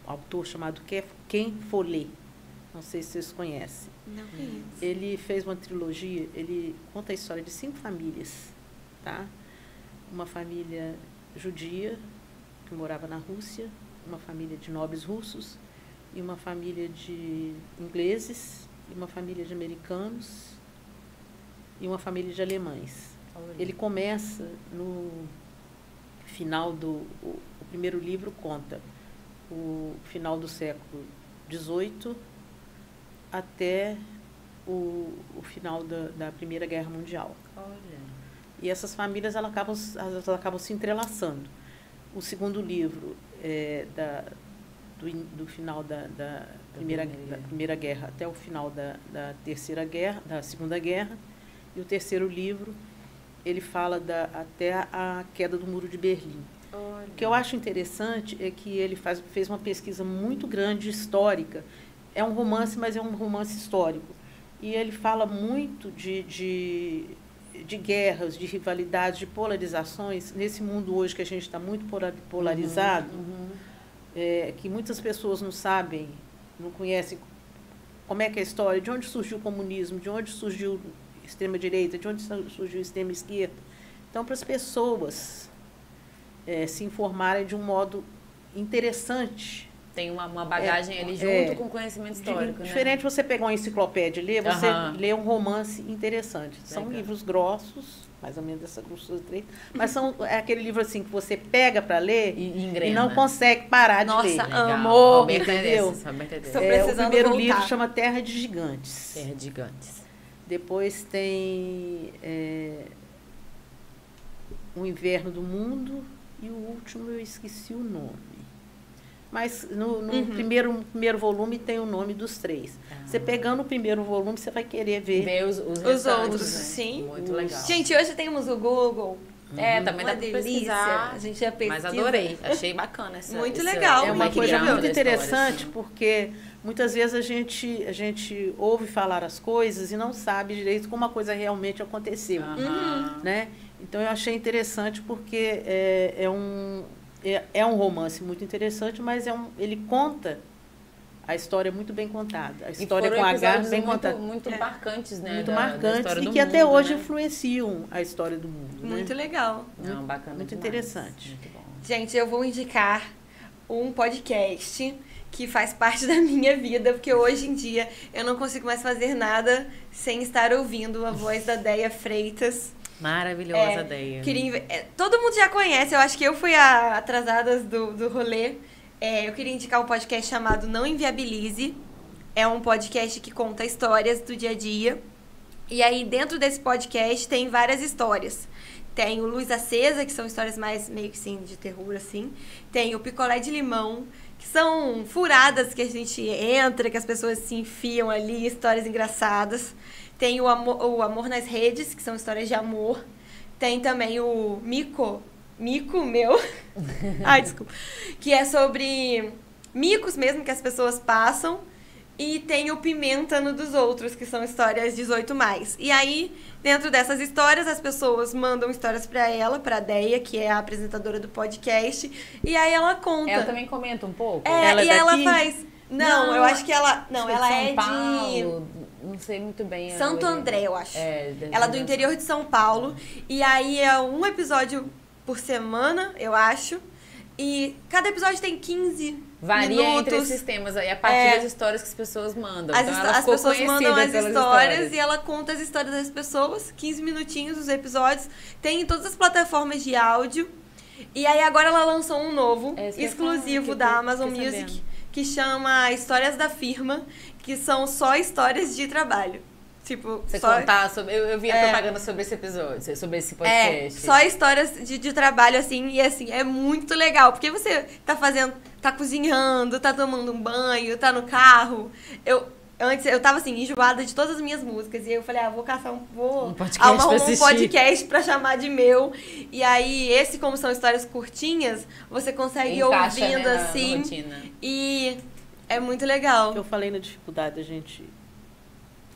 autor chamado Ke- Ken Follett. Não sei se vocês conhecem. Não conheço. Ele fez uma trilogia, ele conta a história de cinco famílias, tá? Uma família judia que morava na Rússia, uma família de nobres russos e uma família de ingleses e uma família de americanos e uma família de alemães. Ele começa no final do primeiro livro conta o final do século XVIII até o, o final da, da Primeira Guerra Mundial. Olha. E essas famílias elas acabam, elas acabam se entrelaçando. O segundo livro é da, do, do final da, da, primeira, Primeira da Primeira Guerra até o final da, da Terceira Guerra, da Segunda Guerra. E o terceiro livro, ele fala da, até a queda do Muro de Berlim. O que eu acho interessante é que ele faz, fez uma pesquisa muito grande histórica. É um romance, mas é um romance histórico. E ele fala muito de, de, de guerras, de rivalidades, de polarizações. Nesse mundo hoje que a gente está muito pola- polarizado, Uhum. é, que muitas pessoas não sabem, não conhecem como é que é a história, de onde surgiu o comunismo, de onde surgiu a extrema-direita, de onde su- surgiu a extrema-esquerda. Então, para as pessoas é, se informarem de um modo interessante. Tem uma, uma bagagem ali junto é. com o conhecimento histórico, né? Diferente você pegar uma enciclopédia e ler, você Aham. lê um romance interessante. São Legal. livros grossos, mais ou menos dessa grossura três, mas são é aquele livro assim que você pega para ler E, e e não consegue parar de Nossa, ler. Legal. Amor, Roberta é entendeu? Roberta é. É, o primeiro voltar. livro chama Terra de Gigantes. Terra de gigantes. Depois tem é, O Inverno do Mundo e o último eu esqueci o nome. Mas no, no Uhum. primeiro, no primeiro volume tem o nome dos três. Você pegando o primeiro volume, você vai querer ver. Ver os, os, Os outros, né? sim. Muito Os- legal. Gente, hoje temos o Google. é, também Uma dá pra delícia. pesquisar. A gente já pesquisa. Mas adorei. Achei bacana essa Muito esse- legal. É uma coisa muito história, interessante assim. porque muitas vezes a gente, a gente ouve falar as coisas e não sabe direito como a coisa realmente aconteceu. Aham. né? Então eu achei interessante porque é, é um é, é um romance muito interessante, mas é um, ele conta a história muito bem contada, a E história foram com H bem muito, contada, muito É. marcantes, né? muito da- da marcantes história e que até mundo, hoje né? influenciam a história do mundo. né? Muito legal. Não, bacana muito demais. interessante. Muito bom. Gente, eu vou indicar um podcast que faz parte da minha vida, porque hoje em dia eu não consigo mais fazer nada sem estar ouvindo a voz da Deia Freitas. Maravilhosa É, ideia. Queria é, todo mundo já conhece, eu acho que eu fui a atrasadas do, do rolê. É, eu queria indicar um podcast chamado Não Inviabilize. É um podcast que conta histórias do dia a dia. E aí, dentro desse podcast, tem várias histórias. Tem o Luz Acesa, que são histórias mais meio que assim, de terror, assim. Tem o Picolé de Limão, que são furadas que a gente entra, que as pessoas se enfiam ali, histórias engraçadas. Tem o Amor, o Amor nas Redes, que são histórias de amor. Tem também o Mico, Mico meu. [LAUGHS] Ai, desculpa. Que é sobre micos mesmo que as pessoas passam. E tem o Pimenta no dos Outros, que são histórias 18 mais. E aí, dentro dessas histórias, as pessoas mandam histórias pra ela, pra Deia, que é a apresentadora do podcast, e aí ela conta. Ela também comenta um pouco? É, Ela é e ela daqui? faz. Não, Não, eu acho que ela. Não, que ela São é de Paulo, Não sei muito bem. Santo origem. André, eu acho. É, Ela é do interior de São Paulo. E aí é um episódio por semana, eu acho. E cada episódio tem 15 Varia minutos. entre esses temas aí, a partir É. das histórias que as pessoas mandam. As, então, as pessoas mandam as pelas histórias, e ela conta as histórias das pessoas, 15 minutinhos os episódios. Tem em todas as plataformas de áudio. E aí agora ela lançou um novo, É, eu exclusivo que da eu Amazon Music, sabendo. que chama Histórias da Firma, que são só histórias de trabalho. Tipo, Você só, contar sobre. Eu, eu vi a É. propaganda sobre esse episódio, sobre esse É, podcast. só histórias de, de trabalho, assim, e assim, é muito legal. Porque você tá fazendo, tá cozinhando, tá tomando um banho, tá no carro. Eu Antes eu tava assim, enjoada de todas as minhas músicas. E aí eu falei, ah, vou caçar um. Vou Um podcast arrumar pra um podcast pra chamar de meu. E aí, esse, como são histórias curtinhas, você consegue ir Encaixa, ouvindo né, na- na assim. rotina. E é muito legal. Eu falei na dificuldade da gente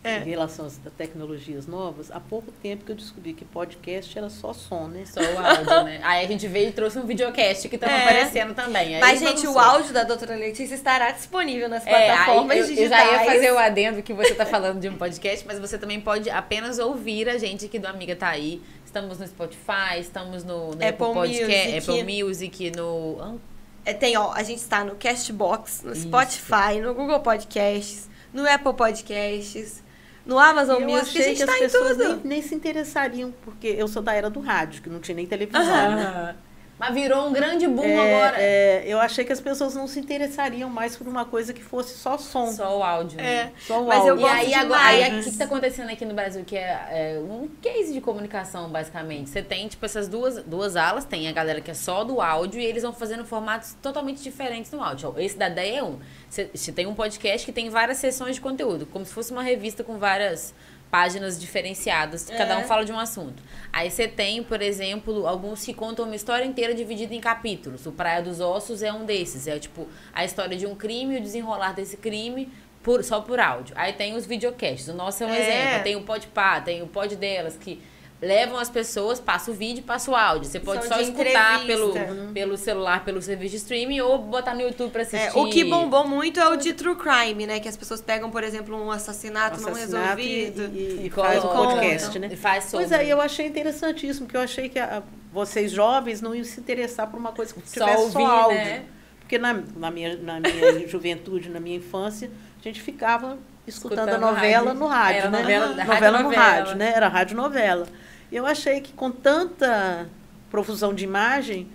É. em relação às tecnologias novas, há pouco tempo que eu descobri que podcast era só som, né? Só o áudio, né? Aí a gente veio e trouxe um videocast que estava É. aparecendo também. Aí Mas, gente, o áudio da doutora Letícia estará disponível nas É, aí plataformas eu, eu digitais. já ia fazer o adendo que você tá falando de um podcast, mas você também pode apenas ouvir a gente aqui do Amiga Tá Aí. Estamos no Spotify, estamos no, no Apple Podcast, Music. Apple Music, no... É, tem, ó, a gente está no Castbox, no Isso. Spotify, no Google Podcasts, no Apple Podcasts, no Amazon eu Music, a gente que as tá em pessoas tudo. nem, nem se interessariam, porque eu sou da era do rádio, que não tinha nem televisão, né? Mas virou um grande boom É, agora. é, eu achei que as pessoas não se interessariam mais por uma coisa que fosse só som, só, Só o áudio, né? É. o Mas áudio. eu E gosto aí, agora, aí, o que está acontecendo aqui no Brasil, que é, é um case de comunicação, basicamente. Você tem, tipo, essas duas, duas alas, tem a galera que é só do áudio e eles vão fazendo formatos totalmente diferentes no áudio. Esse da DEA é um. Você tem um podcast que tem várias sessões de conteúdo, como se fosse uma revista com várias páginas diferenciadas, cada um É. fala de um assunto. Aí você tem, por exemplo, alguns que contam uma história inteira dividida em capítulos. O Praia dos Ossos é um desses. É tipo a história de um crime e o desenrolar desse crime por, só por áudio. Aí tem os videocasts. O nosso é um É. exemplo. Tem o Podpah, tem o Pod delas, que levam as pessoas, passa o vídeo e passa o áudio. Você pode São só de escutar pelo, entrevista. pelo celular, pelo serviço de streaming ou botar no YouTube pra assistir. É, o que bombou muito é o de true crime, né? Que as pessoas pegam, por exemplo, um assassinato, não assassinato e, resolvido. e, e E faz o colocam, podcast, né? E faz sobre. Pois aí, eu achei interessantíssimo, porque eu achei que a- vocês jovens não iam se interessar por uma coisa que Só tivesse só, ouvir, áudio. né? Porque na, na minha, na minha [LAUGHS] juventude, na minha infância, a gente ficava escutando, Escutando a novela rádio. no rádio, Era né? novela- novela, rádio no novela. rádio, né? Era rádio novela. E eu achei que com tanta profusão de imagem,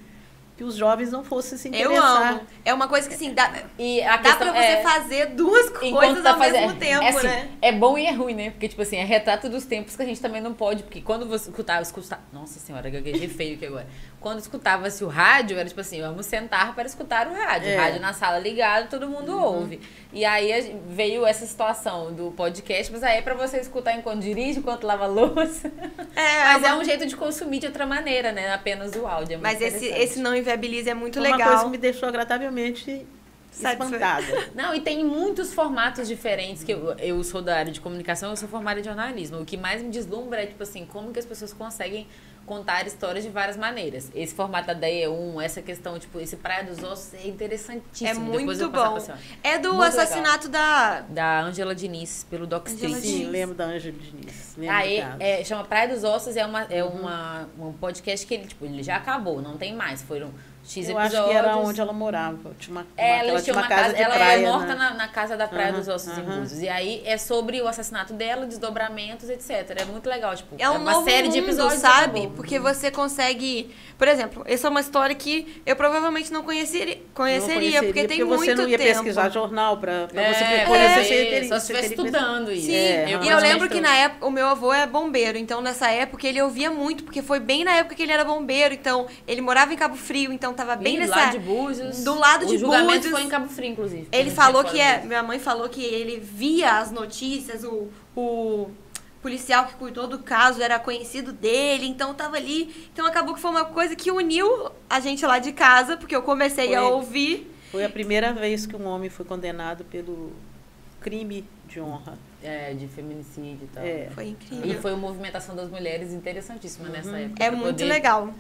que os jovens não fossem se Eu interessar. amo. É uma coisa que, assim, dá, E a dá pra você é... fazer duas coisas tá ao mesmo fazendo- tempo, é, assim, né? É bom e é ruim, né? Porque, tipo assim, é retrato dos tempos que a gente também não pode. Porque quando você escutava, escutar Nossa senhora, gaguejei feio aqui agora. Quando escutava-se o rádio, era tipo assim, vamos sentar para escutar o rádio. É. O rádio na sala ligado, todo mundo Uhum. ouve. E aí veio essa situação do podcast, mas aí é pra você escutar enquanto dirige, enquanto lava a louça. É, [LAUGHS] mas é uma- um jeito de consumir de outra maneira, né? Apenas o áudio. É muito Mas esse, esse não inviabiliza é muito uma legal. coisa que me deixou agradavelmente espantada. [LAUGHS] Não, e tem muitos formatos diferentes que eu, eu sou da área de comunicação, eu sou formada em jornalismo. O que mais me deslumbra é, tipo assim, como que as pessoas conseguem contar histórias de várias maneiras. Esse formato da DEA 1, essa questão, tipo, esse Praia dos Ossos é interessantíssimo. É muito bom. É do Muito assassinato da. Da Angela Diniz, pelo Doc Angela Street. Sim, lembro da Ângela Diniz. Lembro Aí, caso. é, chama Praia dos Ossos, é, uma, é Uhum. uma, um podcast que ele, tipo, ele já acabou, não tem mais. Foram X Eu episódios. acho que era onde ela morava. Tinha uma, Ela, ela tinha uma casa, de ela praia, é morta né? na, na casa da Praia Aham, dos Ossos em aham. Búzios. E aí é sobre o assassinato dela, desdobramentos, etc. É muito legal, tipo, É um uma novo série de mundo, episódios. sabe? acabou. Porque você consegue. Por exemplo, essa é uma história que eu provavelmente não conheceria, Não conheceria, porque tem você muito não ia tempo. pesquisar jornal para É, você é, conhecer. é, você teria- só se você estiver estudando isso. Sim, É, e eu lembro que na época o meu avô é bombeiro, então nessa época ele ouvia muito, porque foi bem na época que ele era bombeiro, então ele morava em Cabo Frio, então tava bem Ih, nessa. lá de Búzios. do lado de O julgamento Búzios. foi em Cabo Frio, inclusive. Ele falou que é. Minha mãe falou que ele via as notícias, o, o policial que cuidou do caso era conhecido dele, então tava ali. Então acabou que foi uma coisa que uniu a gente lá de casa, porque eu comecei a Foi. ouvir. Foi a primeira vez que um homem foi condenado pelo crime de honra. É, de feminicídio e tal. É. Foi E incrível. foi uma movimentação das mulheres interessantíssima nessa época. É muito poder legal.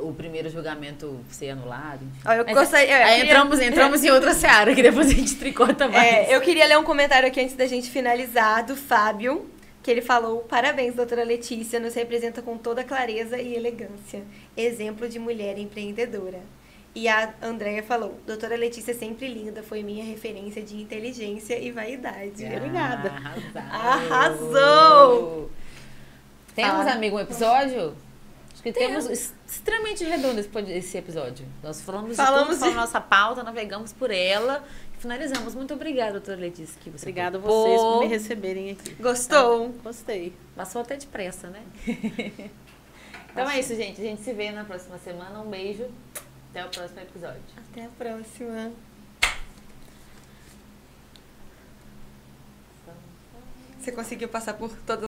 O primeiro julgamento ser anulado. Ó, eu Mas gostaria- eu aí queria- entramos, [LAUGHS] entramos em outra seara, que depois a gente tricota mais. É, eu queria ler um comentário aqui antes da gente finalizar, do Fábio, que ele falou: Parabéns, doutora Letícia, nos representa com toda clareza e elegância. Exemplo de mulher empreendedora. E a Andrea falou: Doutora Letícia é sempre linda, foi minha referência de inteligência e vaidade. Obrigada. Arrasou! Arrasou! Temos, Fala. amigo, um episódio? Acho que temos extremamente redondo esse, episódio. Nós falamos, Falamos de tudo, de- nossa pauta, navegamos por ela e finalizamos. Muito obrigada, doutora Letícia, que você Obrigada a vocês por me receberem aqui. Gostou? Gostei. Passou até depressa, né? [LAUGHS] então é isso, gente. A gente se vê na próxima semana. Um beijo. Até o próximo episódio. Até a próxima. Então, Você conseguiu passar por todas